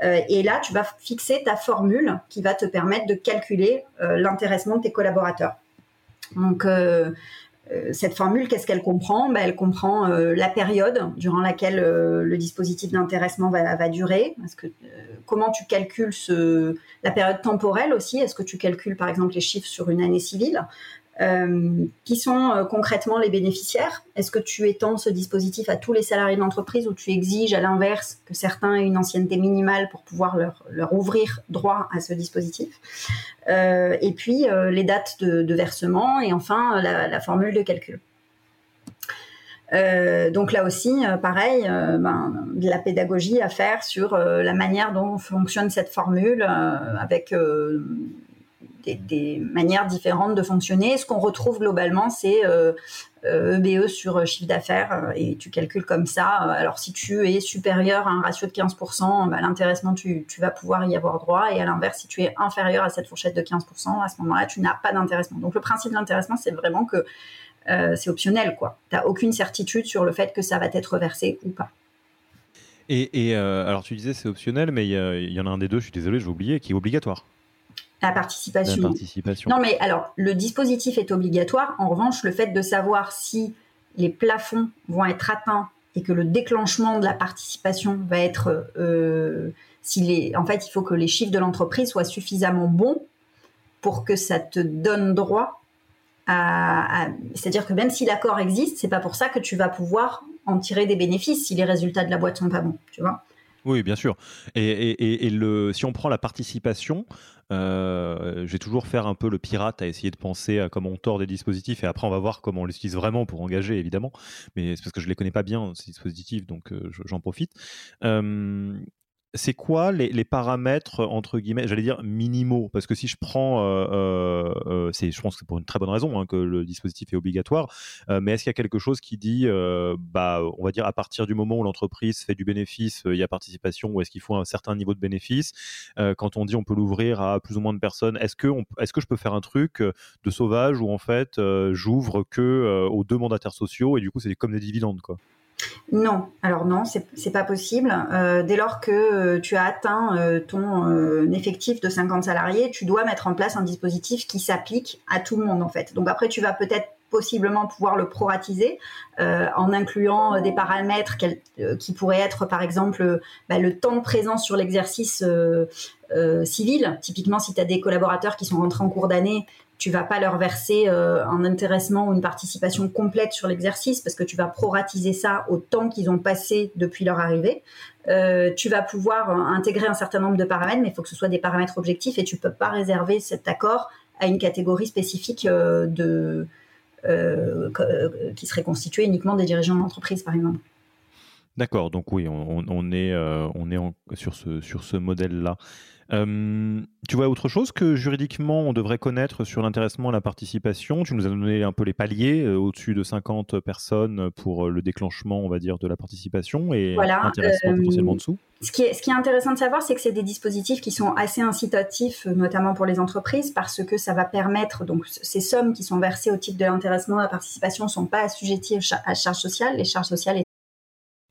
[SPEAKER 2] et là, tu vas fixer ta formule qui va te permettre de calculer l'intéressement de tes collaborateurs. Donc, cette formule, qu'est-ce qu'elle comprend? Ben, Elle comprend euh, la période durant laquelle euh, le dispositif d'intéressement va, durer. Comment tu calcules la période temporelle aussi? Est-ce que tu calcules par exemple les chiffres sur une année civile? Euh, qui sont euh, concrètement les bénéficiaires? Est-ce que tu étends ce dispositif à tous les salariés de l'entreprise ou tu exiges à l'inverse que certains aient une ancienneté minimale pour pouvoir leur, ouvrir droit à ce dispositif? Euh, Et puis les dates de, versement et enfin la, formule de calcul. donc là aussi, pareil, ben, de la pédagogie à faire sur la manière dont fonctionne cette formule avec des, manières différentes de fonctionner. Ce qu'on retrouve globalement, c'est EBE euh, euh, e sur chiffre d'affaires euh, et tu calcules comme ça. Alors si tu es supérieur à un ratio de 15%, bah, l'intéressement, tu, vas pouvoir y avoir droit. Et à l'inverse, si tu es inférieur à cette fourchette de 15%, à ce moment-là, tu n'as pas d'intéressement. Donc le principe de l'intéressement, c'est vraiment que c'est optionnel. Tu n'as aucune certitude sur le fait que ça va être versé ou pas.
[SPEAKER 1] Et, alors tu disais c'est optionnel, mais il y, en a un des deux, je suis désolé, je vais oublier, qui est obligatoire.
[SPEAKER 2] La participation. Non, mais alors, le dispositif est obligatoire. En revanche, le fait de savoir si les plafonds vont être atteints et que le déclenchement de la participation va être. Euh, en fait, il faut que les chiffres de l'entreprise soient suffisamment bons pour que ça te donne droit à. C'est-à-dire que même si l'accord existe, c'est pas pour ça que tu vas pouvoir en tirer des bénéfices si les résultats de la boîte sont pas bons. Tu vois
[SPEAKER 1] oui, bien sûr. Et, le, si on prend la participation, euh, je vais toujours faire un peu le pirate à essayer de penser à comment on tord des dispositifs et après on va voir comment on l'utilise vraiment pour engager, évidemment. Mais c'est parce que je ne les connais pas bien, ces dispositifs, donc euh, j'en profite. Euh, c'est quoi les, paramètres entre guillemets, j'allais dire minimaux? Parce que si je prends, euh, euh, euh, je pense que c'est pour une très bonne raison hein, que le dispositif est obligatoire. mais est-ce qu'il y a quelque chose qui dit, bah, on va dire à partir du moment où l'entreprise fait du bénéfice, il y a participation, ou est-ce qu'il faut un certain niveau de bénéfice? Quand on dit on peut l'ouvrir à plus ou moins de personnes, est-ce que, est-ce que je peux faire un truc de sauvage où en fait j'ouvre que aux deux mandataires sociaux et du coup c'est comme des dividendes quoi?
[SPEAKER 2] Non, alors non, c'est pas possible. Euh, dès lors que euh, tu as atteint euh, ton effectif de 50 salariés, tu dois mettre en place un dispositif qui s'applique à tout le monde en fait. Donc après, tu vas peut-être possiblement pouvoir le proratiser en incluant des paramètres qui pourraient être par exemple bah, le temps de présence sur l'exercice civil. Typiquement, si tu as des collaborateurs qui sont rentrés en cours d'année, tu vas pas leur verser euh, un intéressement ou une participation complète sur l'exercice parce que tu vas proratiser ça au temps qu'ils ont passé depuis leur arrivée. Euh, tu vas pouvoir intégrer un certain nombre de paramètres, mais il faut que ce soit des paramètres objectifs et tu peux pas réserver cet accord à une catégorie spécifique euh, de qui serait constituée uniquement des dirigeants d'entreprise, par exemple.
[SPEAKER 1] D'accord, donc oui, on, est, on est sur ce, sur ce modèle-là. Euh, tu vois autre chose que juridiquement on devrait connaître sur l'intéressement et la participation? Tu nous as donné un peu les paliers euh, au-dessus de 50 personnes pour euh, le déclenchement, on va dire, de la participation et
[SPEAKER 2] voilà,
[SPEAKER 1] intéressement potentiellement en dessous?
[SPEAKER 2] Ce qui, est, ce qui est intéressant de savoir, c'est que c'est des dispositifs qui sont assez incitatifs, notamment pour les entreprises, parce que ça va permettre, donc ces sommes qui sont versées au titre de l'intéressement et la participation ne sont pas assujetties à charges sociales. Les charges sociales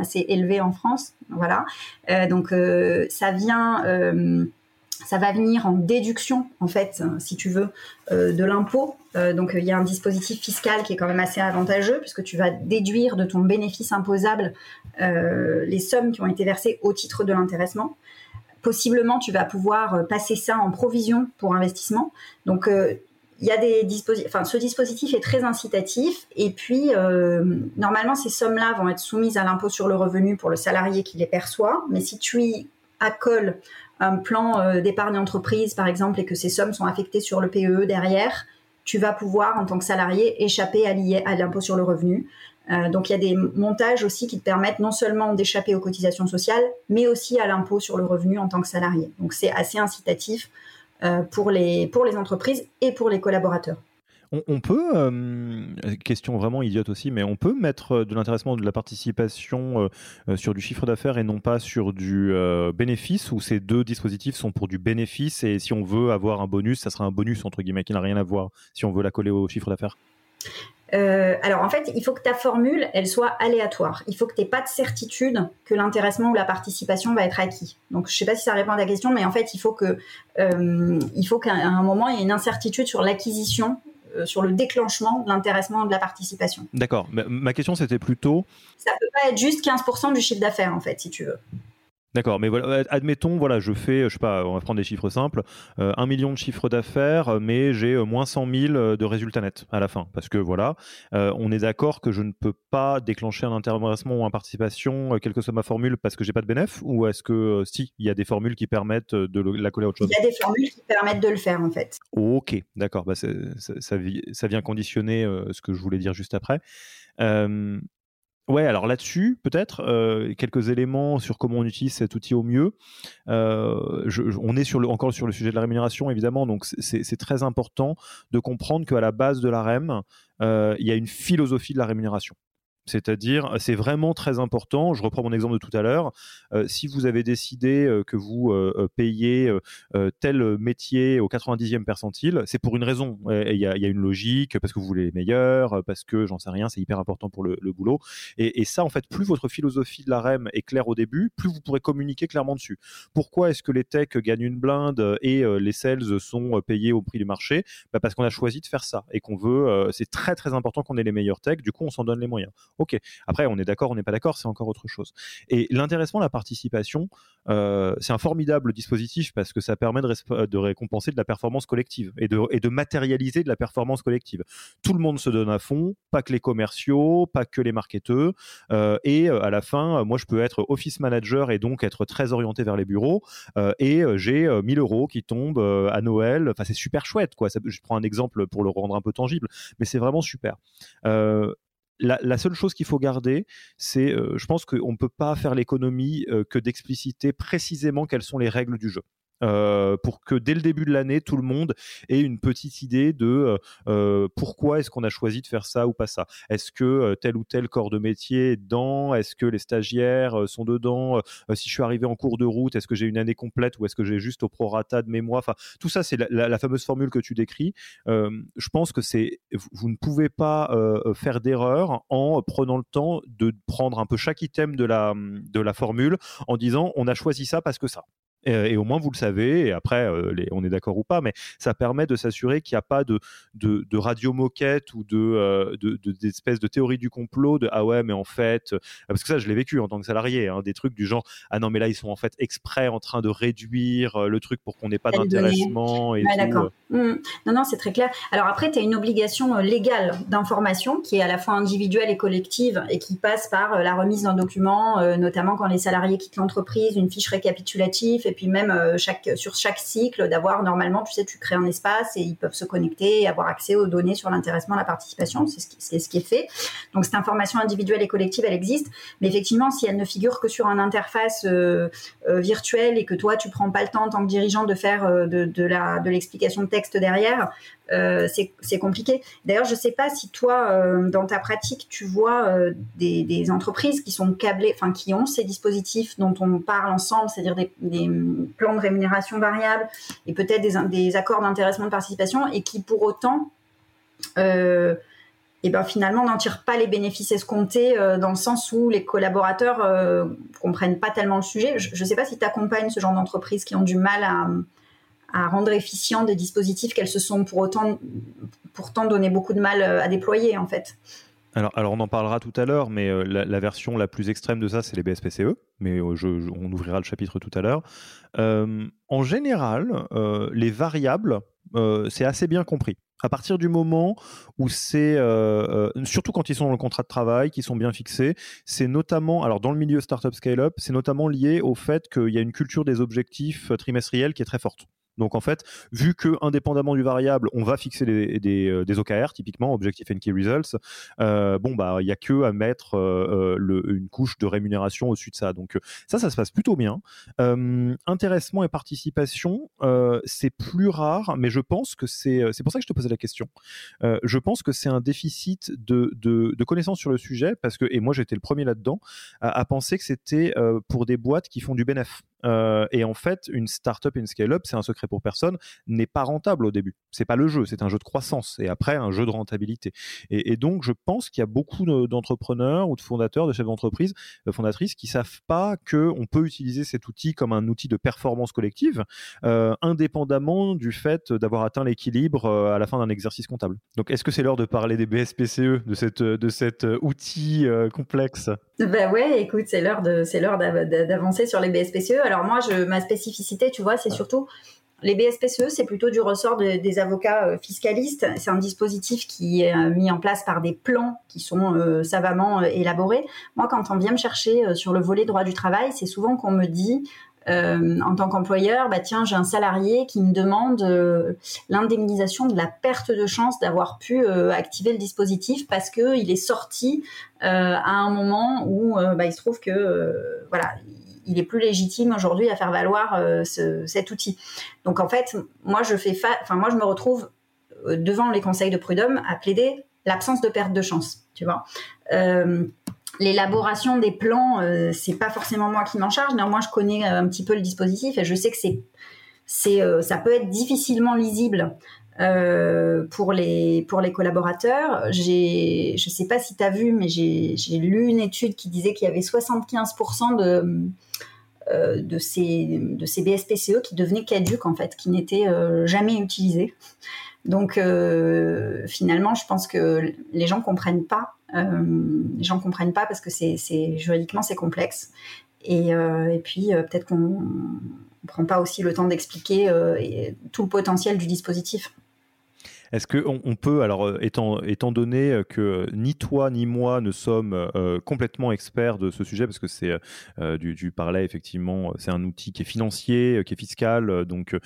[SPEAKER 2] assez élevé en France. Voilà. Euh, donc euh, ça vient, euh, ça va venir en déduction en fait, si tu veux, de l'impôt. donc il y a un dispositif fiscal qui est quand même assez avantageux puisque tu vas déduire de ton bénéfice imposable les sommes qui ont été versées au titre de l'intéressement possiblement tu vas pouvoir passer ça en provision pour investissement. Donc il y a des dispositifs, enfin, ce dispositif est très incitatif et puis euh, normalement ces sommes-là vont être soumises à l'impôt sur le revenu pour le salarié qui les perçoit, mais si tu y accoles un plan euh, d'épargne entreprise par exemple et que ces sommes sont affectées sur le PEE derrière, tu vas pouvoir en tant que salarié échapper à l'impôt sur le revenu. Euh, donc il y a des montages aussi qui te permettent non seulement d'échapper aux cotisations sociales, mais aussi à l'impôt sur le revenu en tant que salarié. Donc c'est assez incitatif. Euh, pour, les, pour les entreprises et pour les collaborateurs.
[SPEAKER 1] On, peut, euh, question vraiment idiote aussi, mais on peut mettre de l'intéressement de la participation euh, sur du chiffre d'affaires et non pas sur du bénéfice, ou ces deux dispositifs sont pour du bénéfice et si on veut avoir un bonus, ça sera un bonus entre guillemets qui n'a rien à voir si on veut la coller au chiffre d'affaires?
[SPEAKER 2] Euh, alors en fait, il faut que ta formule, elle soit aléatoire. Il faut que tu n'aies pas de certitude que l'intéressement ou la participation va être acquis. Donc je ne sais pas si ça répond à ta question, mais en fait, il faut que, euh, il faut qu'à un moment, il y ait une incertitude sur l'acquisition, euh, sur le déclenchement de l'intéressement ou de la participation.
[SPEAKER 1] D'accord. Ma question, c'était plutôt...
[SPEAKER 2] Ça peut pas être juste 15% du chiffre d'affaires, en fait, si tu veux.
[SPEAKER 1] D'accord, mais voilà, admettons, voilà, je fais, je sais pas, on va prendre des chiffres simples, euh, un million de chiffres d'affaires, mais j'ai euh, moins 100 000 euh, de résultats nets à la fin, parce que voilà, on est d'accord que je ne peux pas déclencher un intéressement ou une participation, quelle que soit ma formule, parce que j'ai pas de bénéfice, ou est-ce que si, il y a des formules qui permettent de la coller à autre chose
[SPEAKER 2] Il y a des formules qui permettent de le faire en fait.
[SPEAKER 1] Ok, d'accord, bah ça, ça, vient conditionner ce que je voulais dire juste après. Ouais, alors là-dessus, peut-être euh, quelques éléments sur comment on utilise cet outil au mieux. Euh, on est sur le, encore sur le sujet de la rémunération, évidemment, donc c'est très important de comprendre qu'à la base de la REM, euh, il y a une philosophie de la rémunération. C'est-à-dire, c'est vraiment très important. Je reprends mon exemple de tout à l'heure. Euh, si vous avez décidé euh, que vous euh, payez tel métier au 90e percentile, c'est pour une raison. Il y, a une logique, parce que vous voulez les meilleurs, parce que j'en sais rien, c'est hyper important pour le, boulot. Et, ça, en fait, plus votre philosophie de la REM est claire au début, plus vous pourrez communiquer clairement dessus. Pourquoi est-ce que les techs gagnent une blinde et les sales sont payés au prix du marché? Bah, Parce qu'on a choisi de faire ça et qu'on veut. c'est très très important qu'on ait les meilleurs techs. Du coup, on s'en donne les moyens. Ok. Après, on est d'accord, on n'est pas d'accord, c'est encore autre chose. Et l'intéressement, la participation, euh, c'est un formidable dispositif parce que ça permet de, récompenser de la performance collective et de, matérialiser de la performance collective. Tout le monde se donne à fond, pas que les commerciaux, pas que les marketeurs. Euh, et euh, à la fin, moi, je peux être office manager et donc être très orienté vers les bureaux. et j'ai 1000 euros qui tombent à Noël. Enfin, c'est super chouette, quoi. je prends un exemple pour le rendre un peu tangible, mais c'est vraiment super la, seule chose qu'il faut garder, c'est, euh, je pense qu'on ne peut pas faire l'économie euh, que d'expliciter précisément quelles sont les règles du jeu. Euh, pour que dès le début de l'année, tout le monde ait une petite idée de euh, euh, pourquoi est-ce qu'on a choisi de faire ça ou pas ça. Est-ce que tel ou tel corps de métier est dedans? Est-ce que les stagiaires sont dedans? Si je suis arrivé en cours de route, est-ce que j'ai une année complète ou est-ce que j'ai juste au prorata de mes mois Enfin, tout ça, c'est la, fameuse formule que tu décris. je pense que c'est vous, ne pouvez pas faire d'erreur en prenant le temps de prendre un peu chaque item de la de la formule en disant on a choisi ça parce que ça. Euh, et, au moins vous le savez. Et après, euh, les, on est d'accord ou pas, mais ça permet de s'assurer qu'il n'y a pas de, de, de radio moquette ou de, euh, de, d'espèces de théorie du complot de ah ouais, mais en fait, parce que ça, je l'ai vécu en tant que salarié, hein, des trucs du genre ah non, mais là ils sont en fait exprès en train de réduire le truc pour qu'on n'ait pas d'intéressement et
[SPEAKER 2] d'accord. Mmh. Non, non, c'est très clair. Alors après, tu as une obligation légale d'information qui est à la fois individuelle et collective et qui passe par la remise d'un document, notamment quand les salariés quittent l'entreprise, une fiche récapitulative et puis même chaque, sur chaque cycle, d'avoir normalement, tu sais, tu crées un espace et ils peuvent se connecter et avoir accès aux données sur l'intéressement, la participation. C'est ce, qui, est fait. Donc cette information individuelle et collective, elle existe. Mais effectivement, si elle ne figure que sur une interface virtuelle et que toi, tu prends pas le temps en tant que dirigeant de faire de, l'explication de texte derrière, euh, c'est compliqué. D'ailleurs, je ne sais pas si toi, euh, dans ta pratique, tu vois euh, des, entreprises qui sont câblées, enfin qui ont ces dispositifs dont on parle ensemble, c'est-à-dire des, plans de rémunération variable et peut-être des, accords d'intéressement de participation, et qui pour autant, et ben finalement n'en tirent pas les bénéfices escomptés dans le sens où les collaborateurs comprennent pas tellement le sujet. Je ne sais pas si tu accompagnes ce genre d'entreprises qui ont du mal à à rendre efficients des dispositifs qu'elles se sont pour autant, pourtant donné beaucoup de mal euh, à déployer en fait.
[SPEAKER 1] Alors, alors, on en parlera tout à l'heure, mais euh, la, version la plus extrême de ça, c'est les BSPCE, mais euh, on ouvrira le chapitre tout à l'heure. en général, les variables, c'est assez bien compris. À partir du moment où c'est, surtout quand ils sont dans le contrat de travail, qui sont bien fixés, c'est notamment, alors dans le milieu startup scale-up, c'est notamment lié au fait qu'il y a une culture des objectifs trimestriels qui est très forte. Donc en fait, vu que indépendamment du variable, on va fixer des, euh, OKR, typiquement Objective and Key Results, euh, bon bah il y a que à mettre euh, une couche de rémunération au-dessus de ça. Donc ça, ça se passe plutôt bien. intéressement et participation, c'est plus rare, mais je pense que c'est c'est pour ça que je te posais la question. je pense que c'est un déficit de, de, connaissances sur le sujet parce que et moi j'étais le premier là-dedans à, à, penser que c'était pour des boîtes qui font du bénéfice. Euh, et en fait, une startup, une scale-up, c'est un secret pour personne, n'est pas rentable au début. C'est pas le jeu, c'est un jeu de croissance et après un jeu de rentabilité. Et, donc, je pense qu'il y a beaucoup d'entrepreneurs ou de fondateurs, de chefs d'entreprise, de fondatrices qui savent pas que on peut utiliser cet outil comme un outil de performance collective, euh, indépendamment du fait d'avoir atteint l'équilibre euh, à la fin d'un exercice comptable. Donc, est-ce que c'est l'heure de parler des BSPCE, de cette de cet outil complexe?
[SPEAKER 2] Ben ouais, écoute, c'est l'heure de c'est l'heure d'avancer sur les BSPCE. Alors moi, je, ma spécificité, tu vois, c'est surtout les BSPCE, c'est plutôt du ressort des avocats euh, fiscalistes. C'est un dispositif qui est euh, mis en place par des plans qui sont euh, savamment élaborés. Moi, quand on vient me chercher sur le volet droit du travail, c'est souvent qu'on me dit en tant qu'employeur, bah tiens, j'ai un salarié qui me demande l'indemnisation de la perte de chance d'avoir pu activer le dispositif parce que il est sorti à un moment où bah, il se trouve que voilà, il est plus légitime aujourd'hui à faire valoir euh, cet outil. Donc en fait, moi je fais enfin moi je me retrouve euh, devant les conseils de prud'homme à plaider l'absence de perte de chance, tu vois. Euh, l'élaboration des plans, c'est pas forcément moi qui m'en charge. Néanmoins, je connais un petit peu le dispositif et je sais que c'est, c'est, ça peut être difficilement lisible pour les pour les collaborateurs. J'ai, je sais pas si tu as vu, mais j'ai, lu une étude qui disait qu'il y avait 75% de euh, ces, de ces BSPCE qui devenaient caduques en fait, qui n'étaient euh, jamais utilisés. Donc euh, finalement, je pense que les gens comprennent pas. les gens comprennent pas parce que c'est juridiquement c'est complexe. Et, et puis peut-être qu'on prend pas aussi le temps d'expliquer tout le potentiel du dispositif.
[SPEAKER 1] Est-ce qu'on on peut, alors euh, étant, étant donné que ni toi ni moi ne sommes euh, complètement experts de ce sujet, parce que c'est euh, du, du parlais effectivement, c'est un outil qui est financier, qui est fiscal, donc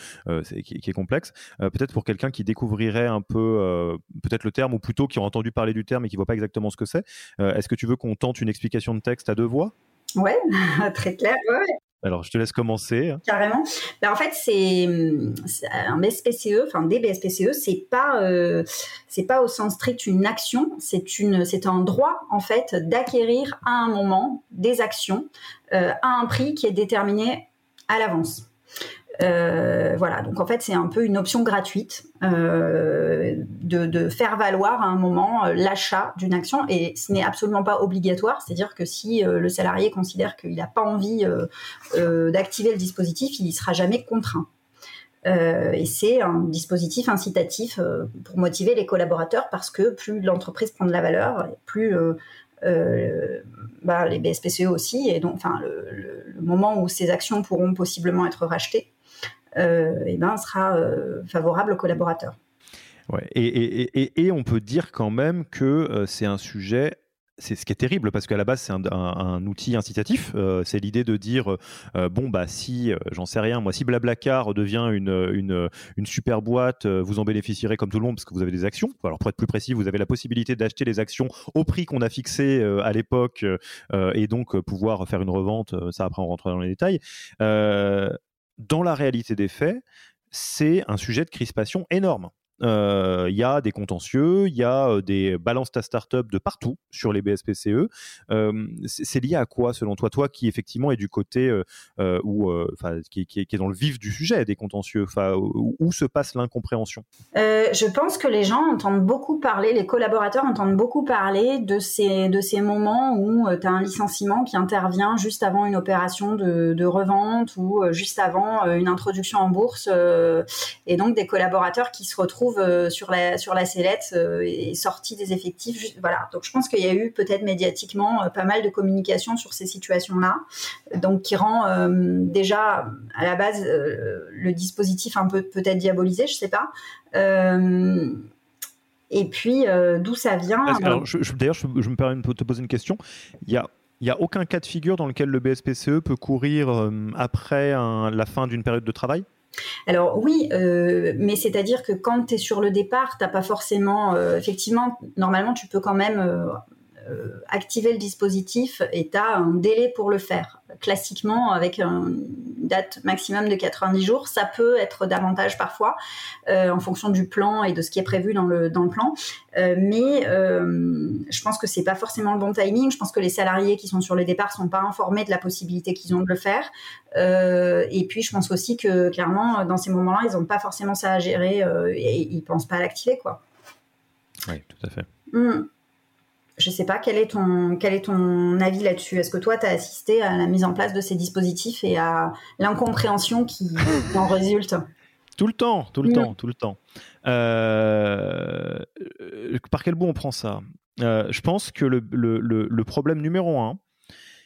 [SPEAKER 1] qui, est complexe. peut-être pour quelqu'un qui découvrirait un peu, peut-être le terme, ou plutôt qui a entendu parler du terme et qui voit pas exactement ce que c'est, est-ce que tu veux qu'on tente une explication de texte à deux voix?
[SPEAKER 2] Ouais, très clair.
[SPEAKER 1] Alors, je te laisse commencer.
[SPEAKER 2] Carrément. Ben, en fait, c'est un BSPCE, enfin des BSPCE, c'est pas euh, c'est pas au sens strict une action, c'est un droit en fait d'acquérir à un moment des actions euh, à un prix qui est déterminé à l'avance. Euh, voilà, donc en fait c'est un peu une option gratuite euh, de, faire valoir à un moment euh, l'achat d'une action. Et ce n'est absolument pas obligatoire, c'est-à-dire que si le salarié considère qu'il n'a pas envie d'activer le dispositif, il n'y sera jamais contraint. et c'est un dispositif incitatif pour motiver les collaborateurs parce que plus l'entreprise prend de la valeur, plus bah, les BSPCE aussi, et donc enfin le, moment où ces actions pourront possiblement être rachetées, euh, et ben, sera euh, favorable aux collaborateurs.
[SPEAKER 1] Ouais. Et, et, et, on peut dire quand même que euh, c'est un sujet c'est ce qui est terrible parce qu'à la base c'est un, outil incitatif. C'est l'idée de dire bon bah si j'en sais rien, moi si Blablacar devient une, une, super boîte, vous en bénéficierez comme tout le monde parce que vous avez des actions. Alors pour être plus précis, vous avez la possibilité d'acheter les actions au prix qu'on a fixé à l'époque et donc pouvoir faire une revente. Ça après on rentre dans les détails. Dans la réalité des faits, c'est un sujet de crispation énorme. Euh, il y a des contentieux, il y a euh, des balances ta startup de partout sur les BSPCE. Euh, c'est lié à quoi selon toi? Toi qui effectivement est du côté où, qui, est dans le vif du sujet des contentieux, où, se passe l'incompréhension?
[SPEAKER 2] Je pense que les gens entendent beaucoup parler, les collaborateurs entendent beaucoup parler de ces, de ces moments où tu as un licenciement qui intervient juste avant une opération de revente ou juste avant une introduction en bourse et donc des collaborateurs qui se retrouvent euh, sur la sur la sellette euh, et sorti des effectifs. voilà. Donc je pense qu'il y a eu peut-être médiatiquement euh, pas mal de communication sur ces situations-là, donc qui rend déjà à la base le dispositif un peu peut-être diabolisé, je sais pas. et puis d'où ça vient
[SPEAKER 1] D'ailleurs, je, me permets de te poser une question. Il y a il n'y a aucun cas de figure dans lequel le BSPCE peut courir après la fin d'une période de travail?
[SPEAKER 2] Alors oui, euh, mais c'est-à-dire que quand tu es sur le départ, tu n'as pas forcément, euh, effectivement, normalement, tu peux quand même euh, activer le dispositif et tu as un délai pour le faire. Classiquement, avec une date maximum de 90 jours, ça peut être davantage parfois euh, en fonction du plan et de ce qui est prévu dans le, dans le plan. Euh, mais je pense que c'est pas forcément le bon timing. Je pense que les salariés qui sont sur le départ sont pas informés de la possibilité qu'ils ont de le faire. et puis, je pense aussi que clairement, dans ces moments-là, ils n'ont pas forcément ça à gérer et ils pensent pas à l'activer. quoi.
[SPEAKER 1] Oui, tout à fait.
[SPEAKER 2] Mmh. Je ne sais pas, quel est ton, quel est ton avis là-dessus? Est-ce que toi, tu as assisté à la mise en place de ces dispositifs et à l'incompréhension qui en résulte?
[SPEAKER 1] Tout le temps, tout le mm. temps, tout le temps. Euh, par quel bout on prend ça? Euh, Je pense que le, le, le, problème numéro un,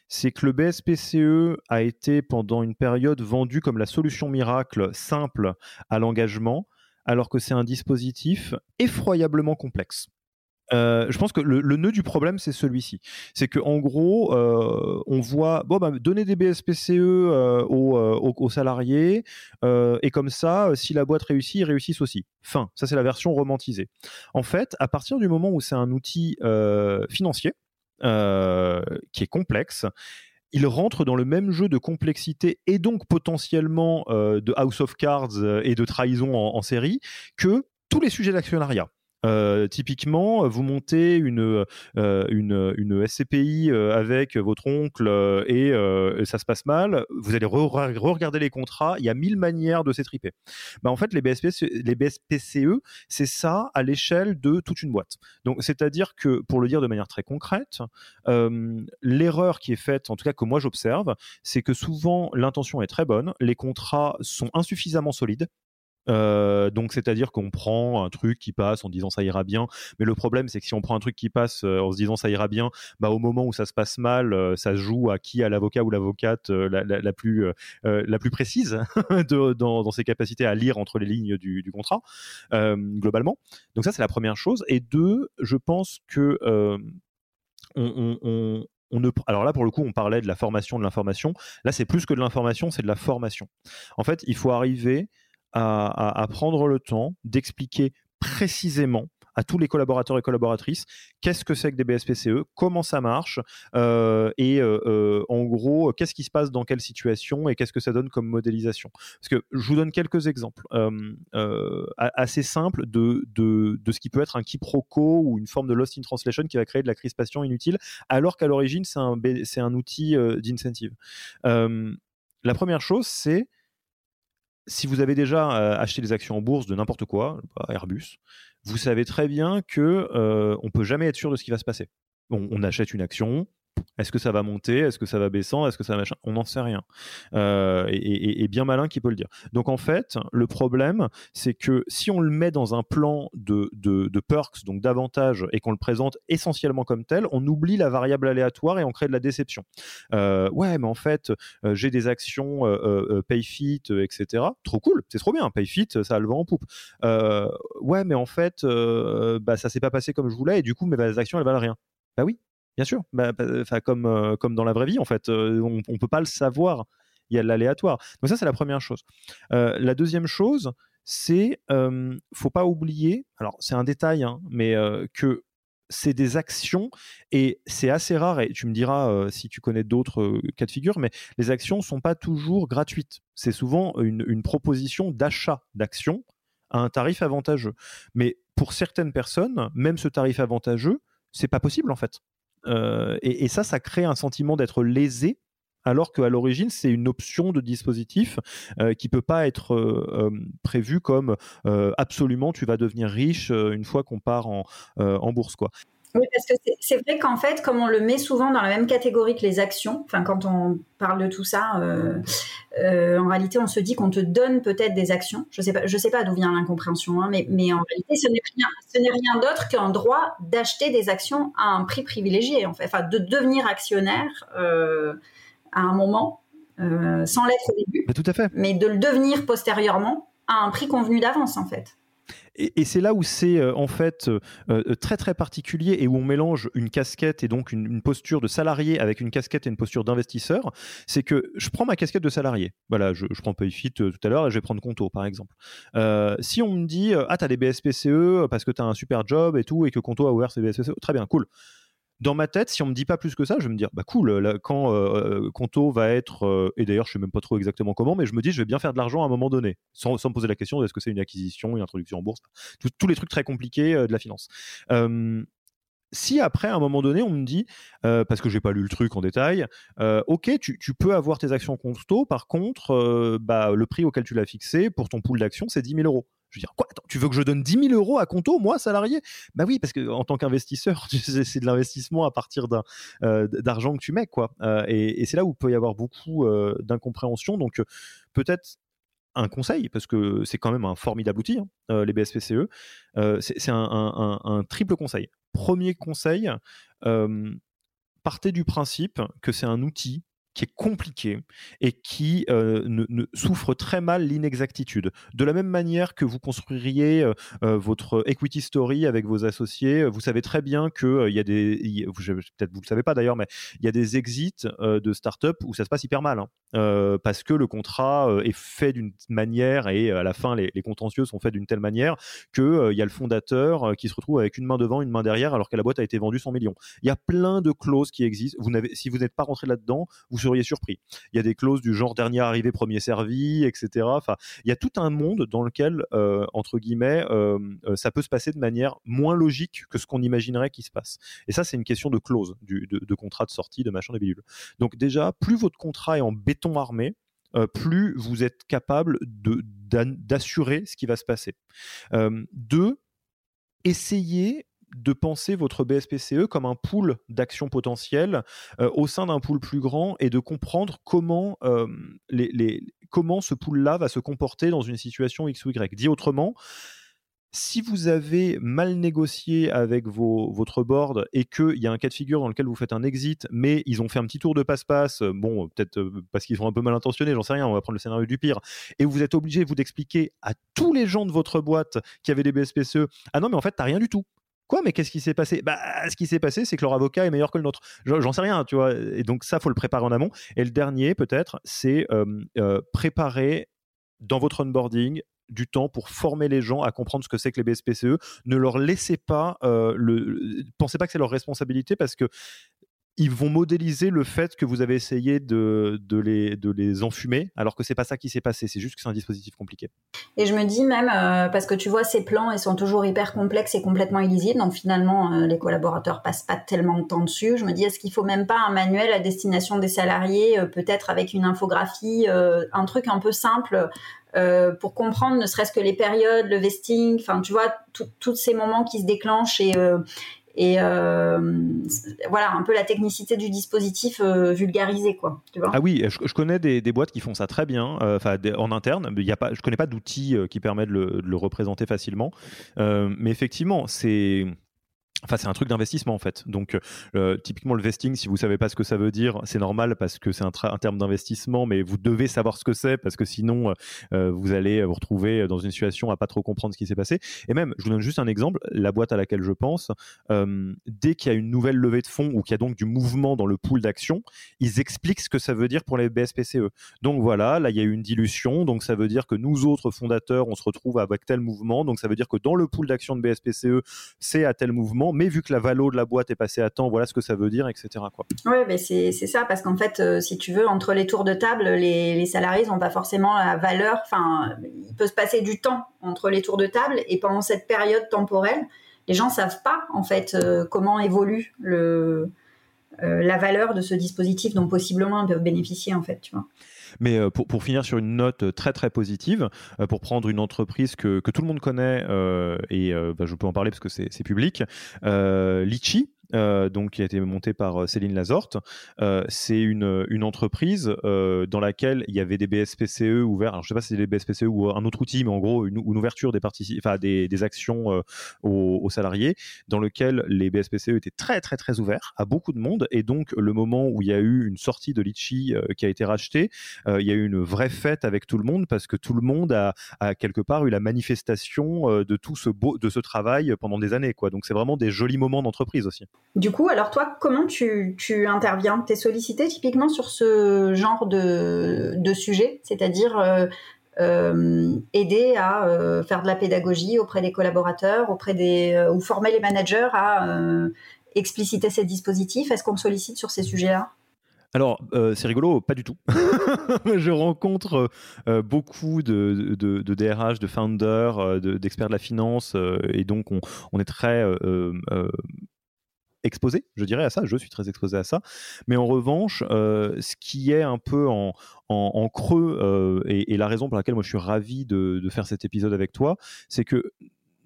[SPEAKER 1] c'est que le BSPCE a été pendant une période vendu comme la solution miracle simple à l'engagement, alors que c'est un dispositif effroyablement complexe. Euh, je pense que le, nœud du problème, c'est celui-ci. C'est qu'en gros, euh, on voit bon, bah, donner des BSPCE euh, aux, salariés, et comme ça, si la boîte réussit, ils réussissent aussi. Fin. Ça, c'est la version romantisée. En fait, à partir du moment où c'est un outil financier, qui est complexe, il rentre dans le même jeu de complexité et donc potentiellement de House of Cards et de trahison en série que tous les sujets d'actionnariat. Euh, typiquement, vous montez une, euh, une, une, SCPI euh, avec votre oncle et ça se passe mal, vous allez re-regarder les contrats, il y a mille manières de s'étriper. Bah, en fait, les, BSP, les BSPCE, c'est ça à l'échelle de toute une boîte. Donc, c'est-à-dire que, pour le dire de manière très concrète, l'erreur qui est faite, en tout cas que moi j'observe, c'est que souvent l'intention est très bonne, les contrats sont insuffisamment solides, euh, donc c'est-à-dire qu'on prend un truc qui passe en disant ça ira bien, mais le problème c'est que si on prend un truc qui passe euh, en se disant ça ira bien, bah au moment où ça se passe mal, euh, ça se joue à qui à l'avocat ou l'avocate la, plus la plus précise dans, ses capacités à lire entre les lignes du, contrat globalement. Donc ça c'est la première chose. Et deux, je pense que on, ne, alors là, pour le coup, on parlait de la formation de l'information. Là, c'est plus que de l'information, c'est de la formation. En fait, il faut arriver à, prendre le temps d'expliquer précisément à tous les collaborateurs et collaboratrices qu'est-ce que c'est que des BSPCE, comment ça marche euh, et euh, euh, en gros qu'est-ce qui se passe dans quelle situation et qu'est-ce que ça donne comme modélisation. Parce que je vous donne quelques exemples assez simples de, de, de, ce qui peut être un quiproquo ou une forme de lost in translation qui va créer de la crispation inutile alors qu'à l'origine c'est un, un outil d'incentive. la première chose c'est si vous avez déjà euh, acheté des actions en bourse de n'importe quoi, Airbus, vous savez très bien que euh, on peut jamais être sûr de ce qui va se passer. on achète une action, est-ce que ça va monter? Est-ce que ça va baissant? Est-ce que ça va machin? On n'en sait rien. Euh, et, bien malin qui peut le dire. Donc en fait, le problème, c'est que si on le met dans un plan de, perks, donc d'avantages, et qu'on le présente essentiellement comme tel, on oublie la variable aléatoire et on crée de la déception. Euh, ouais, mais en fait, euh, j'ai des actions PayFit, etc. Trop cool, c'est trop bien. PayFit, ça a le vent en poupe. ouais, mais en fait, bah, ça s'est pas passé comme je voulais et du coup, mes actions, elles valent rien. Bah oui, bien sûr. Bah, bah, comme, comme dans la vraie vie, en fait, on ne peut pas le savoir. Il y a l'aléatoire. Donc ça, c'est la première chose. la deuxième chose, c'est, ne faut pas oublier, alors c'est un détail, hein, mais que c'est des actions et c'est assez rare, et tu me diras si tu connais d'autres cas de figure, mais les actions ne sont pas toujours gratuites. C'est souvent une, proposition d'achat d'actions à un tarif avantageux. Mais pour certaines personnes, même ce tarif avantageux, c'est pas possible en fait. Et, ça, ça crée un sentiment d'être lésé alors qu'à l'origine, c'est une option de dispositif euh, qui peut pas être euh, euh, prévue comme absolument tu vas devenir riche une fois qu'on part en, en bourse. Quoi.
[SPEAKER 2] Oui, parce que c'est vrai qu'en fait, comme on le met souvent dans la même catégorie que les actions, enfin quand on parle de tout ça, en réalité, on se dit qu'on te donne peut-être des actions. Je sais pas, je sais pas d'où vient l'incompréhension, hein, mais, mais, en réalité, ce n'est rien, ce n'est rien d'autre qu'un droit d'acheter des actions à un prix privilégié, en fait, enfin de devenir actionnaire à un moment, euh, sans l'être au début.
[SPEAKER 1] tout à fait.
[SPEAKER 2] Mais de le devenir postérieurement à un prix convenu d'avance, en fait.
[SPEAKER 1] Et, c'est là où c'est euh, en fait euh, très très particulier et où on mélange une casquette et donc une, posture de salarié avec une casquette et une posture d'investisseur. C'est que je prends ma casquette de salarié. Voilà, je, je prends PayFit tout à l'heure et je vais prendre Conto par exemple. si on me dit ah t'as des BSPCE parce que t'as un super job et tout et que Conto a ouvert ses BSPCE, très bien, cool dans ma tête, si on me dit pas plus que ça, je vais me dire, bah cool, quand euh, Conto va être, euh, et d'ailleurs je sais même pas trop exactement comment, mais je me dis, je vais bien faire de l'argent à un moment donné, sans, me poser la question est-ce que c'est une acquisition, une introduction en bourse, tous les trucs très compliqués euh, de la finance. si après, à un moment donné, on me dit, parce que j'ai pas lu le truc en détail, ok, tu, tu, peux avoir tes actions Conto, par contre, bah, le prix auquel tu l'as fixé pour ton pool d'actions, c'est 10 000 euros. Je veux dire, quoi Tu veux que je donne 10 000 euros à Conto, moi, salarié? Bah oui, parce que en tant qu'investisseur, c'est de l'investissement à partir euh, d'argent que tu mets, quoi. Euh, et, c'est là où il peut y avoir beaucoup euh, d'incompréhension. Donc, peut-être un conseil, parce que c'est quand même un formidable outil, hein, les BSPCE. c'est un, triple conseil. Premier conseil, partez du principe que c'est un outil qui est compliqué et qui euh, souffre très mal l'inexactitude. De la même manière que vous construiriez euh, euh, votre equity story avec vos associés, vous savez très bien que il y a des, peut-être vous le savez pas d'ailleurs, mais il y a des exits de start-up où ça se passe hyper mal, hein. parce que le contrat est fait d'une manière et à la fin les, contentieux sont faits d'une telle manière que il y a le fondateur qui se retrouve avec une main devant, une main derrière, alors que la boîte a été vendue 100 millions. Il y a plein de clauses qui existent. Si vous n'êtes pas rentré là-dedans, vous seriez surpris. Il y a des clauses du genre dernier arrivé, premier servi, etc. Il y a tout un monde dans lequel, euh, entre guillemets, euh, euh, ça peut se passer de manière moins logique que ce qu'on imaginerait qu'il se passe. Et ça, c'est une question de clause, de, contrat de sortie, de machin, de bidule. Donc déjà, plus votre contrat est en béton armé, plus vous êtes capable d'assurer ce qui va se passer. deux, essayez de penser votre BSPCE comme un pool d'actions potentielles euh, au sein d'un pool plus grand et de comprendre comment, euh, les, comment ce pool-là va se comporter dans une situation X ou Y. Dit autrement, si vous avez mal négocié avec vos, votre board et qu'il y a un cas de figure dans lequel vous faites un exit, mais ils ont fait un petit tour de passe-passe, euh, bon, peut-être parce qu'ils sont un peu mal intentionnés, j'en sais rien, on va prendre le scénario du pire, et vous êtes obligé, vous, d'expliquer à tous les gens de votre boîte qui avaient des BSPCE, ah non, mais en fait, t'as rien du tout. Mais qu'est-ce qui s'est passé? Bah, ce qui s'est passé, c'est que leur avocat est meilleur que le nôtre. J'en sais rien, tu vois. Et donc ça, faut le préparer en amont. Et le dernier, peut-être, c'est euh, préparer dans votre onboarding du temps pour former les gens à comprendre ce que c'est que les BSPCE. Ne leur laissez pas euh, le, pensez pas que c'est leur responsabilité parce que ils vont modéliser le fait que vous avez essayé de, de, les, de les enfumer, alors que c'est pas ça qui s'est passé, c'est juste que c'est un dispositif compliqué.
[SPEAKER 2] Et je me dis même, euh, parce que tu vois, ces plans, ils sont toujours hyper complexes et complètement illisibles, donc finalement, euh, les collaborateurs passent pas tellement de temps dessus. Je me dis, est-ce qu'il faut même pas un manuel à destination des salariés, euh, peut-être avec une infographie, un truc un peu simple pour comprendre ne serait-ce que les périodes, le vesting, enfin tu vois, tous ces moments qui se déclenchent et, et euh, voilà un peu la technicité du dispositif euh, vulgarisé quoi
[SPEAKER 1] ah oui je, connais des, boîtes qui font ça très bien euh, en interne mais y a pas je connais pas d'outils qui permettent de le, représenter facilement. Mais effectivement c'est Enfin, c'est un truc d'investissement en fait. Donc, euh, typiquement le vesting, si vous savez pas ce que ça veut dire, c'est normal parce que c'est un, terme d'investissement, mais vous devez savoir ce que c'est parce que sinon, euh, euh, vous allez vous retrouver dans une situation à pas trop comprendre ce qui s'est passé. Et même, je vous donne juste un exemple, la boîte à laquelle je pense, dès qu'il y a une nouvelle levée de fonds ou qu'il y a donc du mouvement dans le pool d'actions, ils expliquent ce que ça veut dire pour les BSPCE. Donc voilà, là il y a eu une dilution, donc ça veut dire que nous autres fondateurs, on se retrouve avec tel mouvement, donc ça veut dire que dans le pool d'actions de BSPCE, c'est à tel mouvement mais vu que la valo de la boîte est passée à temps, voilà ce que ça veut dire, etc.
[SPEAKER 2] Oui, mais c'est ça, parce qu'en fait, euh, si tu veux, entre les tours de table, les, salariés n'ont pas forcément la valeur, enfin, il peut se passer du temps entre les tours de table, et pendant cette période temporelle, les gens ne savent pas, en fait, euh, comment évolue euh, la valeur de ce dispositif dont possiblement ils peuvent bénéficier, en fait, tu vois.
[SPEAKER 1] Mais euh, pour, pour, finir sur une note très très positive, euh, pour prendre une entreprise que, que tout le monde connaît, euh, et bah, je peux en parler parce que c'est public, Litchi, euh, donc qui a été monté par euh, Céline Lazorte. Euh, c'est une, entreprise dans laquelle il y avait des BSPCE ouverts. Alors je sais pas si c'est des BSPCE ou un autre outil, mais en gros une, ouverture des, des, actions aux, salariés, dans lequel les BSPCE étaient très très très ouverts à beaucoup de monde. Et donc le moment où il y a eu une sortie de Litchi qui a été rachetée, il y a eu une vraie fête avec tout le monde parce que tout le monde a, a quelque part eu la manifestation de tout ce beau, de ce travail pendant des années. Quoi. Donc c'est vraiment des jolis moments d'entreprise aussi.
[SPEAKER 2] Du coup, alors toi, comment tu, interviens? Tu es sollicité typiquement sur ce genre de, sujet, c'est-à-dire euh, euh, aider à euh, faire de la pédagogie auprès des collaborateurs, auprès des ou former les managers à expliciter ces dispositifs? Est-ce qu'on te sollicite sur ces sujets-là?
[SPEAKER 1] Alors, c'est rigolo, pas du tout. je rencontre beaucoup de, DRH, de founders, d'experts de, la finance, et donc on, on est très exposé, je dirais à ça, je suis très exposé à ça. Mais en revanche, euh, ce qui est un peu en, en, creux, euh, et, la raison pour laquelle moi je suis ravi de, de faire cet épisode avec toi, c'est que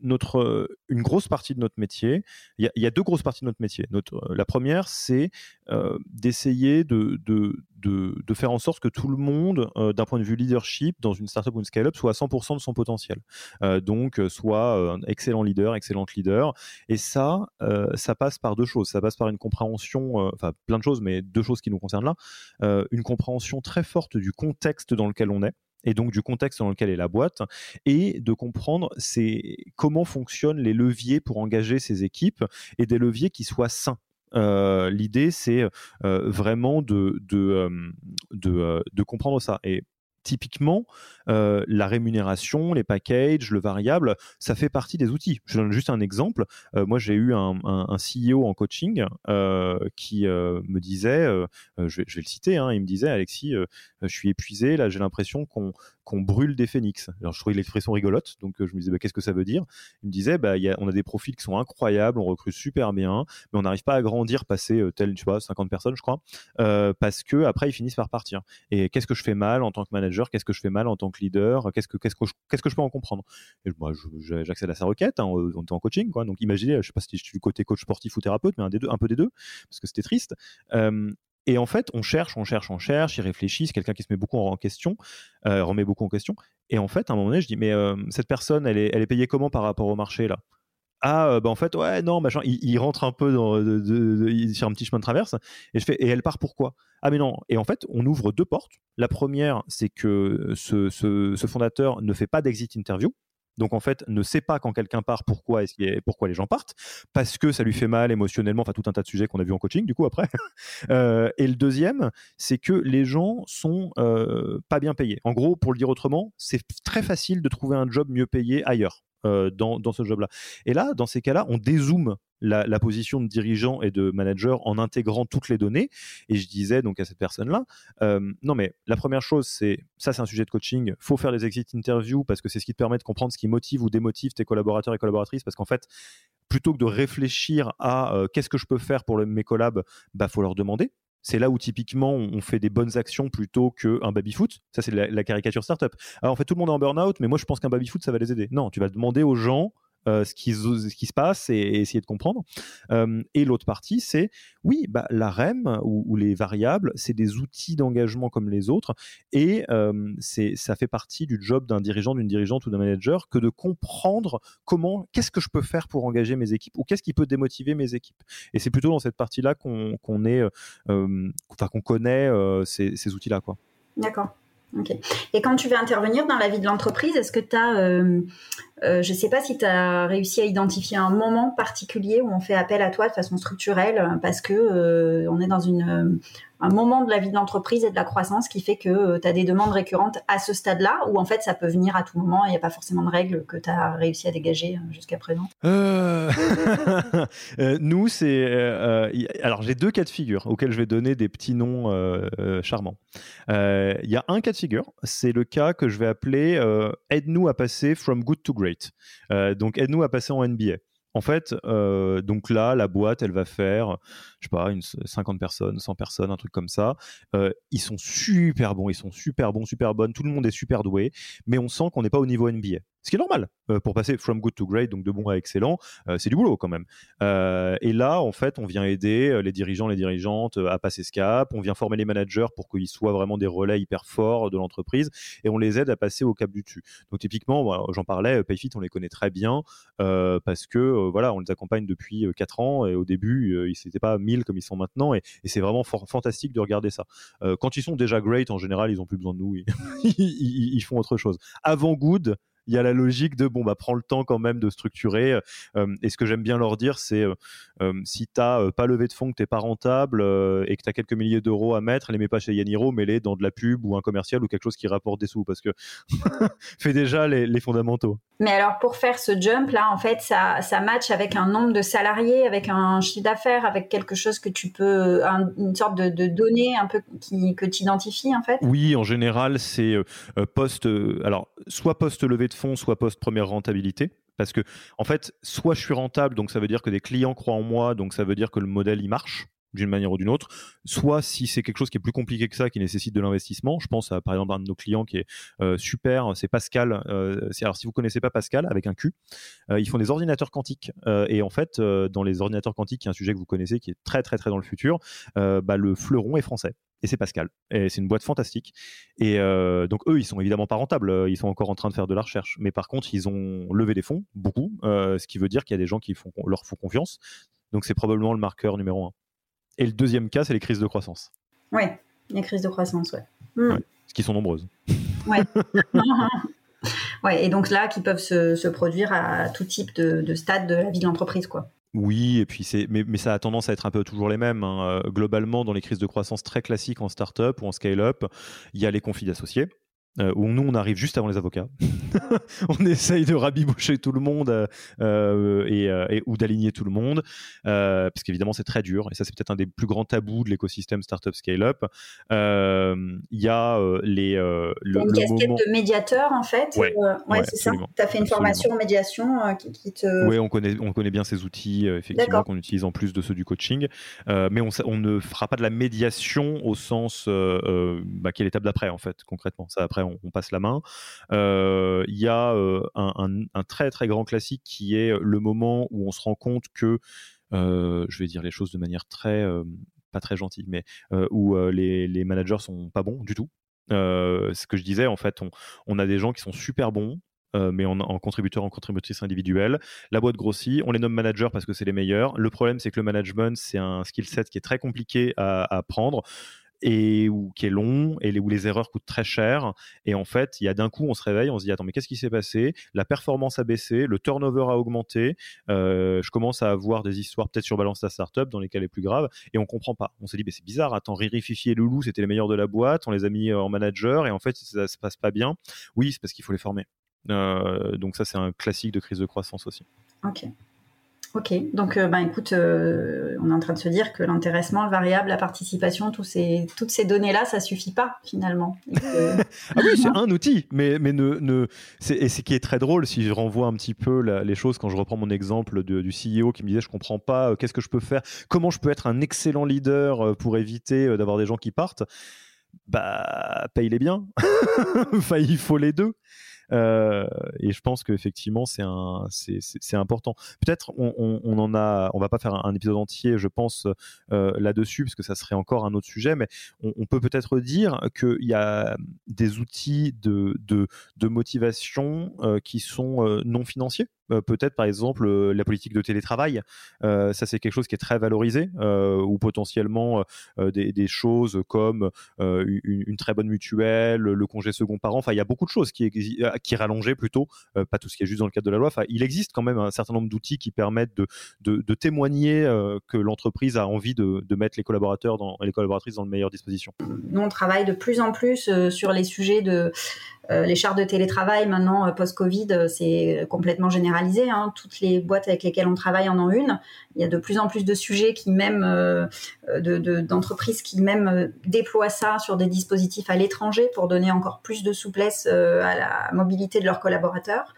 [SPEAKER 1] euh, une grosse partie de notre métier, il y, a deux grosses parties de notre métier. Euh, la première, c'est euh, d'essayer de, de, de, faire en sorte que tout le monde, d'un point de vue leadership, dans une startup ou une scale-up, soit à 100% de son potentiel. donc, soit un excellent leader, excellente leader. Et ça, ça passe par deux choses. Ça passe par une compréhension, enfin plein de choses, mais deux choses qui nous concernent là. une compréhension très forte du contexte dans lequel on est et donc du contexte dans lequel est la boîte, et de comprendre comment fonctionnent les leviers pour engager ces équipes et des leviers qui soient sains. Euh, l'idée, c'est euh, vraiment de, euh, de, comprendre ça. Et typiquement, euh, la rémunération, les packages, le variable, ça fait partie des outils. Je donne juste un exemple. Euh, moi, j'ai eu un, CEO en coaching euh, qui me disait, je vais, le citer, hein, il me disait, Alexis, je suis épuisé, là j'ai l'impression qu'on qu'on brûle des phénix. Alors, je trouvais l'expression rigolote, donc je me disais bah, qu'est-ce que ça veut dire? Il me disait bah, y a, on a des profils qui sont incroyables, on recrute super bien, mais on n'arrive pas à grandir, passer tel, tu vois, 50 personnes, je crois, parce que après ils finissent par partir. Et qu'est-ce que je fais mal en tant que manager? Qu'est-ce que je fais mal en tant que leader? Qu'est-ce que, que, je, peux en comprendre? Et moi, j'accède à sa requête. Hein, on est en coaching, quoi. Donc, imaginez, je sais pas si je suis du côté coach sportif ou thérapeute, mais un, des deux, un peu des deux, parce que c'était triste. Et en fait, on cherche, on cherche, on cherche, il réfléchit, c'est quelqu'un qui se met beaucoup en question, euh, remet beaucoup en question. Et en fait, à un moment donné, je dis, mais cette personne, elle est, elle est payée comment par rapport au marché, là? Ah bah en fait ouais non machin il, rentre un peu dans sur un petit chemin de traverse et je fais et elle part pourquoi ah mais non. Et en fait on ouvre deux portes. La première c'est que ce, ce, fondateur ne fait pas d'exit interview donc en fait, ne sait pas quand quelqu'un part pourquoi, est pourquoi les gens partent, parce que ça lui fait mal émotionnellement, enfin tout un tas de sujets qu'on a vu en coaching du coup après. Euh, et le deuxième, c'est que les gens sont euh, pas bien payés. En gros, pour le dire autrement, c'est très facile de trouver un job mieux payé ailleurs. Euh, dans, ce job-là. Et là, dans ces cas-là, on dézoome la, position de dirigeant et de manager en intégrant toutes les données. Et je disais donc à cette personne-là, euh, non mais la première chose, c'est ça, c'est un sujet de coaching. Faut faire des exit interviews parce que c'est ce qui te permet de comprendre ce qui motive ou démotive tes collaborateurs et collaboratrices. Parce qu'en fait, plutôt que de réfléchir à euh, qu'est-ce que je peux faire pour mes collabs, bah faut leur demander c'est là où typiquement on fait des bonnes actions plutôt qu'un baby-foot. Ça, c'est la, caricature startup. Alors en fait, tout le monde est en burn-out, mais moi je pense qu'un baby-foot, ça va les aider. Non, tu vas demander aux gens ce, qui, ce qui se passe et, essayer de comprendre. et l'autre partie, c'est oui, bah, la REM ou, les variables, c'est des outils d'engagement comme les autres et c'est ça fait partie du job d'un dirigeant, d'une dirigeante ou d'un manager que de comprendre comment, qu'est-ce que je peux faire pour engager mes équipes ou qu'est-ce qui peut démotiver mes équipes. Et c'est plutôt dans cette partie-là qu'on est, enfin qu'on connaît ces, outils-là.
[SPEAKER 2] D'accord. Ok. Et quand tu veux intervenir dans la vie de l'entreprise, est-ce que tu as, euh, euh, je ne sais pas si tu as réussi à identifier un moment particulier où on fait appel à toi de façon structurelle parce que euh, on est dans un moment de la vie de l'entreprise et de la croissance qui fait que euh, tu as des demandes récurrentes à ce stade-là, ou en fait ça peut venir à tout moment et il n'y a pas forcément de règles que tu as réussi à dégager euh, jusqu'à présent
[SPEAKER 1] euh... euh nous, c'est. alors j'ai deux cas de figure auxquels je vais donner des petits noms charmants. Il y a un cas de figure, c'est le cas que je vais appeler Aide-nous à passer from good to great. Donc aide-nous à passer en NBA. En fait, euh, donc là, la boîte, elle va faire, pas, une 50 personnes, 100 personnes, un truc comme ça. Euh, ils sont super bons, ils sont super bons, super bonnes, tout le monde est super doué, mais on sent qu'on n'est pas au niveau NBA ce qui est normal euh, pour passer from good to great, donc de bon à excellent, euh, c'est du boulot quand même. Et là, en fait, on vient aider les dirigeants, les dirigeantes à passer ce cap, on vient former les managers pour qu'ils soient vraiment des relais hyper forts de l'entreprise, et on les aide à passer au cap du dessus. Donc typiquement, j'en parlais, Payfit, on les connaît très bien parce que voilà, on les accompagne depuis 4 ans, et au début, ils n'étaient pas 1000 comme ils sont maintenant, et, c'est vraiment fantastique de regarder ça. quand ils sont déjà great, en général, ils n'ont plus besoin de nous, ils font autre chose. Avant good, il y a la logique de bon bah prends le temps quand même de structurer. Euh, et ce que j'aime bien leur dire, c'est euh, euh, si tu n'as pas levé de fonds, que tu n'es pas rentable et que tu as quelques milliers d'euros à mettre, les mets pas chez Yaniro, mets-les dans de la pub ou un commercial ou quelque chose qui rapporte des sous parce que fais déjà les, fondamentaux.
[SPEAKER 2] Mais alors pour faire ce jump là, en fait, ça, ça match avec un nombre de salariés, avec un chiffre d'affaires, avec quelque chose que tu peux, une sorte de, données un peu qui, que tu identifies en fait.
[SPEAKER 1] Oui, en général, c'est post, alors soit post levée de fonds, soit post-première rentabilité. Parce que, en fait, soit je suis rentable, donc ça veut dire que des clients croient en moi, donc ça veut dire que le modèle, il marche d'une manière ou d'une autre, soit si c'est quelque chose qui est plus compliqué que ça, qui nécessite de l'investissement. Je pense à par exemple un de nos clients qui est euh, super, c'est Pascal. Euh, alors si vous connaissez pas Pascal avec un Q, euh, ils font des ordinateurs quantiques et en fait dans les ordinateurs quantiques, qui est un sujet que vous connaissez, qui est très très très dans le futur, bah, le fleuron est français et c'est Pascal. Et c'est une boîte fantastique. Et donc eux, ils sont évidemment pas rentables, ils sont encore en train de faire de la recherche. Mais par contre, ils ont levé des fonds, beaucoup, ce qui veut dire qu'il y a des gens qui font, leur font confiance. Donc c'est probablement le marqueur numéro un. Et le deuxième cas, c'est les crises de croissance.
[SPEAKER 2] Oui, les crises de croissance, ouais.
[SPEAKER 1] Hmm. Ce qui sont nombreuses.
[SPEAKER 2] Ouais. ouais, et donc là, qui peuvent se, produire à tout type de, stade de la vie de l'entreprise, quoi.
[SPEAKER 1] Oui, et puis c'est, mais, ça a tendance à être un peu toujours les mêmes. Hein. Euh, globalement, dans les crises de croissance très classiques en start-up ou en scale-up, il y a les conflits d'associés euh, où nous on arrive juste avant les avocats. on essaye de rabiboucher tout le monde euh, euh, et, ou d'aligner tout le monde, parce qu'évidemment c'est très dur et ça c'est peut-être un des plus grands tabous de l'écosystème startup scale-up. Il y a les
[SPEAKER 2] le, une casquette de médiateur en fait. Ouais, c'est ça. Tu as fait une formation en médiation qui, te.
[SPEAKER 1] Oui, on connaît on connaît bien ces outils effectivement qu'on utilise en plus de ceux du coaching, mais on, on, ne fera pas de la médiation au sens bah, qui est l'étape d'après en fait concrètement. Ça après on, passe la main. Euh, il y a euh, un, très très grand classique qui est le moment où on se rend compte que, euh, je vais dire les choses de manière très pas très gentille, mais où les, les, managers sont pas bons du tout. ce que je disais, en fait, on, a des gens qui sont super bons, mais en, en, contributeur, en contributrice individuelle. La boîte grossit, on les nomme managers parce que c'est les meilleurs. Le problème, c'est que le management, c'est un skill set qui est très compliqué à, à apprendre et où, qui est long et où les erreurs coûtent très cher. Et en fait, il y a d'un coup, on se réveille, on se dit attends, mais qu'est-ce qui s'est passé? La performance a baissé, le turnover a augmenté. Euh, je commence à avoir des histoires peut-être sur Balance ta startup dans lesquelles est plus grave et on comprend pas. On s'est dit mais c'est bizarre. Attends, Riri, Fifi et Loulou, c'était les meilleurs de la boîte. On les a mis en manager et en fait ça se passe pas bien. Oui, c'est parce qu'il faut les former. Euh, donc ça, c'est un classique de crise de croissance aussi.
[SPEAKER 2] Ok. Ok, donc euh, ben, écoute, euh, on est en train de se dire que l'intéressement, le variable, la participation, ces, toutes ces données-là, ça suffit pas finalement.
[SPEAKER 1] ah oui, c'est un outil, mais, mais ne, ne et ce qui est très drôle, si je renvoie un petit peu les choses, quand je reprends mon exemple du CEO qui me disait je comprends pas, euh, qu'est-ce que je peux faire, comment je peux être un excellent leader pour éviter d'avoir des gens qui partent, bah paye les bien, enfin il faut les deux. Et je pense qu'effectivement, c'est un, c'est important. Peut-être on, on, en a, on va pas faire un, épisode entier, je pense, là-dessus, parce que ça serait encore un autre sujet, mais on, peut peut-être dire qu'il y a des outils de, de, de motivation qui sont non financiers. Euh, peut-être par exemple euh, la politique de télétravail. Euh, ça, c'est quelque chose qui est très valorisé, ou potentiellement des, choses comme une, très bonne mutuelle, le congé second parent. Enfin, il y a beaucoup de choses qui, qui rallongeaient plutôt, pas tout ce qui est juste dans le cadre de la loi. Enfin, il existe quand même un certain nombre d'outils qui permettent de, de, témoigner que l'entreprise a envie de, de, mettre les collaborateurs dans, les collaboratrices dans de meilleures dispositions.
[SPEAKER 2] Nous, on travaille de plus en plus sur les sujets de les chartes de télétravail, maintenant, euh, post-Covid, euh, c'est complètement généralisé. Hein. Toutes les boîtes avec lesquelles on travaille en ont une. Il y a de plus en plus de sujets qui même, d'entreprises qui même déploient ça sur des dispositifs à l'étranger pour donner encore plus de souplesse à la mobilité de leurs collaborateurs.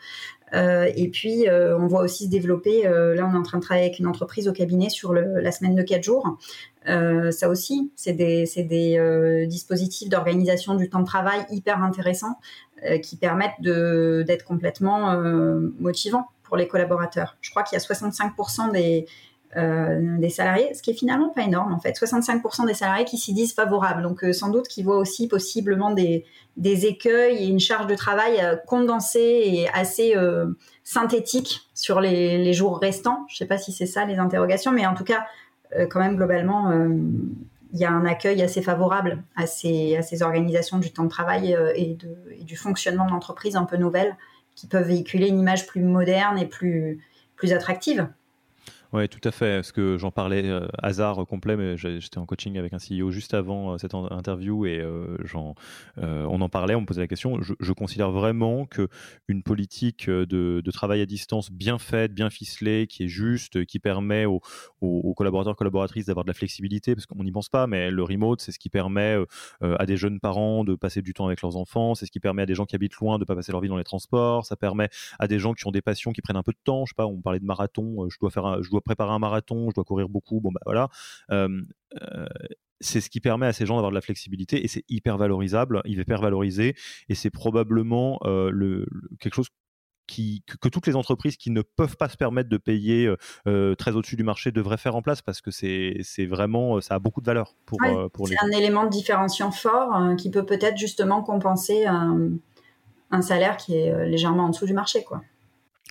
[SPEAKER 2] Euh, et puis, euh, on voit aussi se développer, euh, là on est en train de travailler avec une entreprise au cabinet sur la semaine de 4 jours. Ça aussi, c'est des, des dispositifs d'organisation du temps de travail hyper intéressants qui permettent d'être complètement motivants pour les collaborateurs. Je crois qu'il y a 65% des, euh, salariés, ce qui est finalement pas énorme en fait. 65% des salariés qui s'y disent favorables. Donc euh, sans doute qu'ils voient aussi possiblement des, écueils et une charge de travail euh, condensée et assez synthétique sur les, jours restants. Je sais pas si c'est ça les interrogations, mais en tout cas, quand même globalement, il y a un accueil assez favorable à ces, organisations du temps de travail et, de, et du fonctionnement de un peu nouvelle qui peuvent véhiculer une image plus moderne et plus attractive.
[SPEAKER 1] Oui, tout à fait. Parce que j'en parlais euh, hasard complet, mais j'étais en coaching avec un CEO juste avant euh, cette interview et euh, on en parlait, on me posait la question. Je, considère vraiment que une politique de, travail à distance bien faite, bien ficelée, qui est juste, qui permet aux, aux collaborateurs, collaboratrices d'avoir de la flexibilité, parce qu'on n'y pense pas, mais le remote, c'est ce qui permet à des jeunes parents de passer du temps avec leurs enfants, c'est ce qui permet à des gens qui habitent loin de ne pas passer leur vie dans les transports, ça permet à des gens qui ont des passions, qui prennent un peu de temps. Je sais pas, on parlait de marathon, je dois faire, un, préparer un marathon, je dois courir beaucoup, bon bah voilà. c'est ce qui permet à ces gens d'avoir de la flexibilité et c'est hyper valorisable, hyper valorisé et c'est probablement le, quelque chose qui, que, toutes les entreprises qui ne peuvent pas se permettre de payer très au-dessus du marché devraient faire en place parce que c'est vraiment, ça a beaucoup de valeur pour, pour
[SPEAKER 2] les. C'est un élément de différenciant fort qui peut peut-être justement compenser un, un, salaire qui est légèrement en dessous du marché. quoi.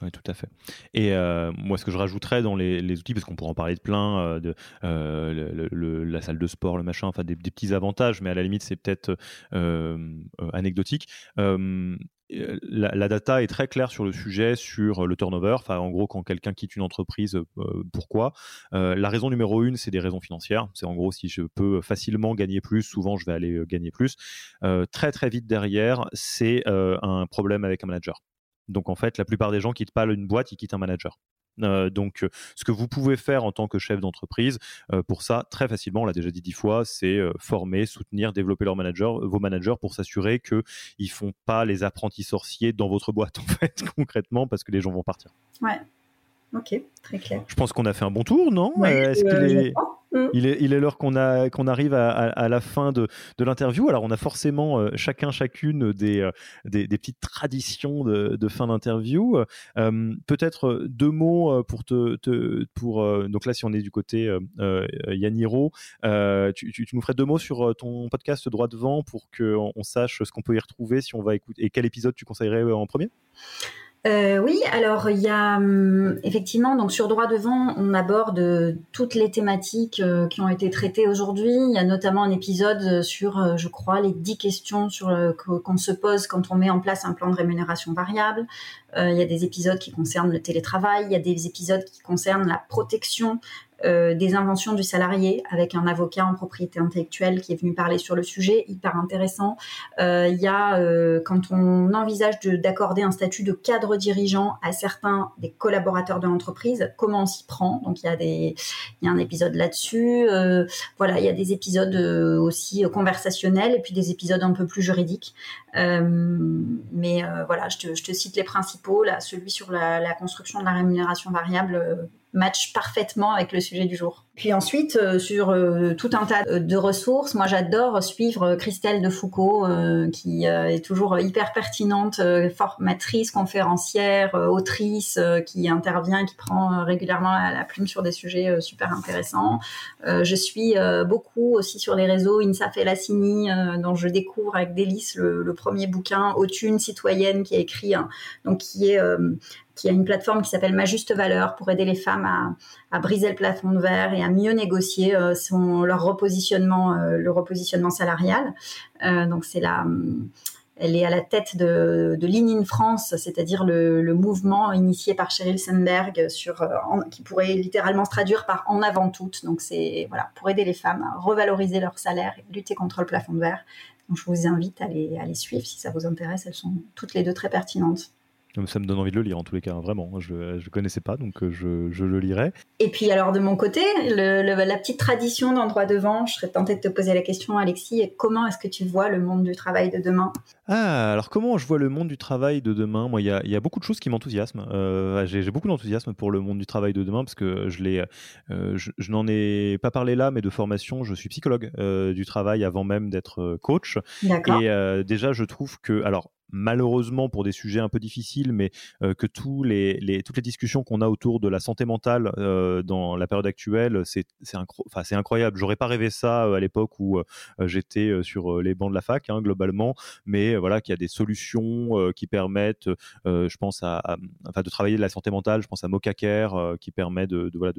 [SPEAKER 1] Oui, tout à fait. Et euh, moi, ce que je rajouterais dans les, outils, parce qu'on pourrait en parler de plein, euh, de euh, la salle de sport, le machin, enfin des, petits avantages, mais à la limite, c'est peut-être anecdotique. La, data est très claire sur le sujet, sur le turnover. En gros, quand quelqu'un quitte une entreprise, pourquoi? La raison numéro une, c'est des raisons financières. C'est en gros, si je peux facilement gagner plus, souvent je vais aller gagner plus. très très vite derrière, c'est un problème avec un manager. Donc en fait, la plupart des gens quittent pas une boîte, ils quittent un manager. Euh, donc, euh, ce que vous pouvez faire en tant que chef d'entreprise, euh, pour ça, très facilement, on l'a déjà dit dix fois, c'est former, soutenir, développer leurs managers, vos managers, pour s'assurer qu'ils ne font pas les apprentis sorciers dans votre boîte, en fait, concrètement, parce que les gens vont partir.
[SPEAKER 2] Ouais. Ok, très clair.
[SPEAKER 1] Je pense qu'on a fait un bon tour, non? Est-ce qu'il est... Mm. Il est, il est l'heure qu'on qu'on arrive à, à, la fin de, de l'interview. Alors on a forcément euh, chacun chacune des, euh, des, des, petites traditions de, de fin d'interview. Euh, peut-être deux mots pour te, te pour donc là si on est du côté Yaniro, tu, tu, tu, nous ferais deux mots sur ton podcast droit devant pour qu'on on sache ce qu'on peut y retrouver si on va écouter et quel épisode tu conseillerais en premier?
[SPEAKER 2] Euh, oui, alors il y a hum, effectivement donc sur droit devant, on aborde toutes les thématiques euh, qui ont été traitées aujourd'hui. Il y a notamment un épisode sur, euh, je crois, les dix questions sur qu'on se pose quand on met en place un plan de rémunération variable. il y a des épisodes qui concernent le télétravail. Il y a des épisodes qui concernent la protection euh, des inventions du salarié avec un avocat en propriété intellectuelle qui est venu parler sur le sujet, hyper intéressant. Euh, il y a euh, quand on envisage d'accorder un statut de cadre dirigeant à certains des collaborateurs de l'entreprise, comment on s'y prend? Donc il y a des, y a un épisode là-dessus. voilà, il y a des épisodes aussi conversationnels et puis des épisodes un peu plus juridiques. mais voilà, je te, je te, cite les principaux. Là, celui sur la, la construction de la rémunération variable match parfaitement avec le sujet du jour. Puis ensuite, sur tout un tas de ressources, moi j'adore suivre Christelle de Foucault, qui est toujours hyper pertinente, formatrice, conférencière, autrice, qui intervient, qui prend régulièrement la, plume sur des sujets super intéressants. je suis beaucoup aussi sur les réseaux Insa Felassini, dont je découvre avec délice le, premier bouquin Autune citoyenne qui a écrit, donc qui est qui a une plateforme qui s'appelle Ma Juste Valeur pour aider les femmes à, briser le plafond de verre et à mieux négocier euh, son, leur repositionnement, euh, le repositionnement salarial. Euh, donc c'est là, elle est à la tête de, de in France, c'est-à-dire le, mouvement initié par Sheryl Sandberg sur, qui pourrait littéralement se traduire par en avant toutes. Donc c'est voilà pour aider les femmes à revaloriser leur salaire et lutter contre le plafond de verre. Donc je vous invite à les suivre si ça vous intéresse. Elles sont toutes les deux très pertinentes.
[SPEAKER 1] Ça me donne envie de le lire en tous les cas, vraiment. Je ne connaissais pas, donc euh, je, je, le lirai.
[SPEAKER 2] Et puis alors de mon côté, le, la petite tradition d'endroit devant, je serais tentée de te poser la question, Alexis, comment est-ce que tu vois le monde du travail de demain?
[SPEAKER 1] Ah, alors comment je vois le monde du travail de demain? Moi, il y, y a, beaucoup de choses qui m'enthousiasment. Euh, J'ai beaucoup d'enthousiasme pour le monde du travail de demain parce que je, l'ai, euh, je, je n'en ai pas parlé là, mais de formation, je suis psychologue euh, du travail avant même d'être coach.
[SPEAKER 2] D'accord.
[SPEAKER 1] Et déjà, je trouve que, alors malheureusement pour des sujets un peu difficiles, mais euh, que tous les, toutes les discussions qu'on a autour de la santé mentale euh, dans la période actuelle, c'est enfin, incroyable. J'aurais pas rêvé ça euh, à l'époque où j'étais sur les bancs de la fac, hein, globalement, mais voilà qu'il y a des solutions qui permettent, je pense, à, de travailler de la santé mentale. Je pense à Mocaker qui permet de, voilà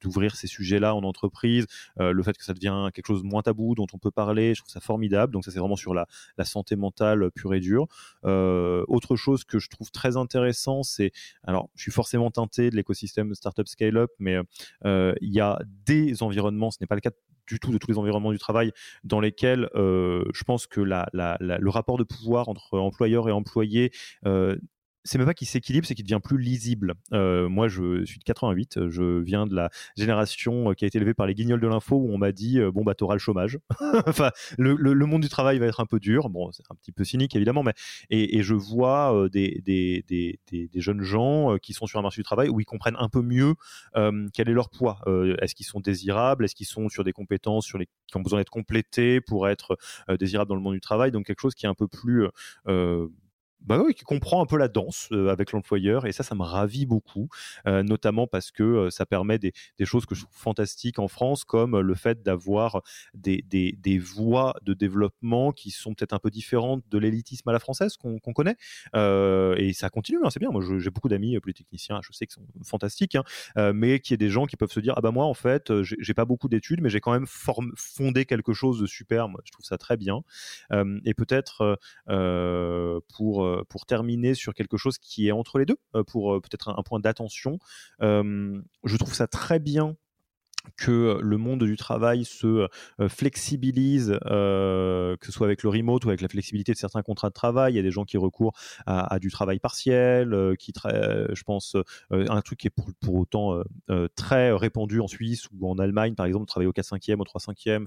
[SPEAKER 1] d'ouvrir ces sujets-là en entreprise. le fait que ça devient quelque chose de moins tabou dont on peut parler, je trouve ça formidable. Donc ça c'est vraiment sur la, la santé mentale pure et dure euh, autre chose que je trouve très intéressant, c'est, alors je suis forcément teinté de l'écosystème startup scale-up, mais euh, il y a des environnements, ce n'est pas le cas du tout de tous les environnements du travail dans lesquels euh, je pense que le rapport de pouvoir entre employeur et employé c'est même pas qu'il s'équilibre, c'est qu'il devient plus lisible. Euh, moi, je suis de 88, je viens de la génération euh, qui a été élevée par les guignols de l'info où on m'a dit euh, bon bah t'auras le chômage. enfin, le, monde du travail va être un peu dur. Bon, c'est un petit peu cynique évidemment, mais et, je vois des, jeunes gens qui sont sur un marché du travail où ils comprennent un peu mieux quel est leur poids. Est-ce qu'ils sont désirables? Est-ce qu'ils sont sur des compétences sur les qui ont besoin d'être complétées pour être désirables dans le monde du travail? Donc quelque chose qui est un peu plus bah oui, qui comprend un peu la danse avec l'employeur et ça, ça me ravit beaucoup, notamment parce que ça permet des, choses que je trouve fantastiques en France, comme le fait d'avoir des, voies de développement qui sont peut-être un peu différentes de l'élitisme à la française qu'on connaît. et ça continue, hein, c'est bien. Moi, j'ai beaucoup d'amis polytechniciens, je sais qu'ils sont fantastiques, hein, mais qui est des gens qui peuvent se dire ah bah moi en fait, j'ai pas beaucoup d'études, mais j'ai quand même fondé quelque chose de super. Moi, je trouve ça très bien. et peut-être pour euh, pour terminer sur quelque chose qui est entre les deux, euh, pour euh, peut-être un, point d'attention. je trouve ça très bien que le monde du travail se flexibilise, que ce soit avec le remote ou avec la flexibilité de certains contrats de travail. Il y a des gens qui recourent à, du travail partiel, qui, je pense, un truc qui est pour, autant très répandu en Suisse ou en Allemagne, par exemple, travailler au 4-5e, au 3-5e.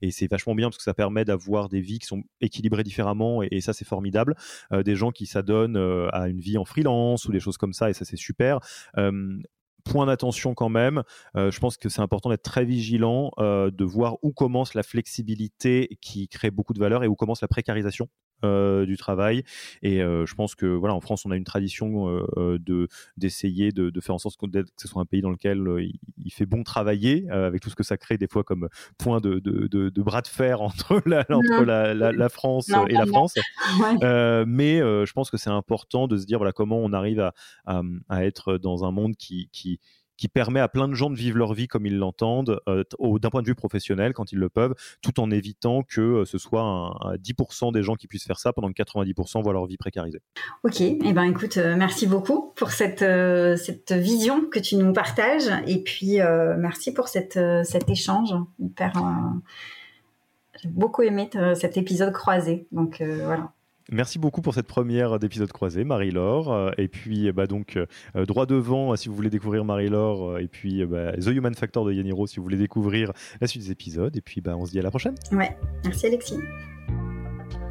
[SPEAKER 1] Et c'est vachement bien parce que ça permet d'avoir des vies qui sont équilibrées différemment et, ça, c'est formidable. des gens qui s'adonnent à une vie en freelance ou des choses comme ça et ça, c'est super point d'attention quand même. Euh, je pense que c'est important d'être très vigilant, euh, de voir où commence la flexibilité qui crée beaucoup de valeur et où commence la précarisation du travail. Et je pense que voilà, en France, on a une tradition de d'essayer de, faire en sorte que, ce soit un pays dans lequel il, fait bon travailler, avec tout ce que ça crée des fois comme point de, de bras de fer entre la, entre la, la, France et la France. mais je pense que c'est important de se dire voilà comment on arrive à, à, à être dans un monde qui, qui qui permet à plein de gens de vivre leur vie comme ils l'entendent, euh, d'un point de vue professionnel quand ils le peuvent, tout en évitant que euh, ce soit un, 10% des gens qui puissent faire ça pendant que 90% voient leur vie précarisée.
[SPEAKER 2] Ok, et eh ben écoute, euh, merci beaucoup pour cette, cette vision que tu nous partages et puis merci pour cette, cet échange hyper. J'ai beaucoup aimé cet épisode croisé, donc voilà.
[SPEAKER 1] Merci beaucoup pour cette première d'épisode croisé, Marie-Laure. Euh, et puis, bah, donc, euh, droit devant, si vous voulez découvrir Marie-Laure. Euh, et puis, bah, The Human Factor de Yaniro, si vous voulez découvrir la suite des épisodes. Et puis, bah, on se dit à la prochaine.
[SPEAKER 2] Ouais, merci Alexis.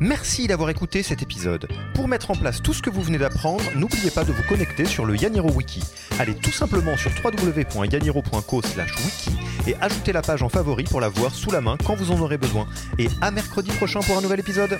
[SPEAKER 1] Merci d'avoir écouté cet épisode. Pour mettre en place tout ce que vous venez d'apprendre, n'oubliez pas de vous connecter sur le Yaniro Wiki. Allez tout simplement sur www.yaniro.co/wiki et ajoutez la page en favori pour la voir sous la main quand vous en aurez besoin. Et à mercredi prochain pour un nouvel épisode.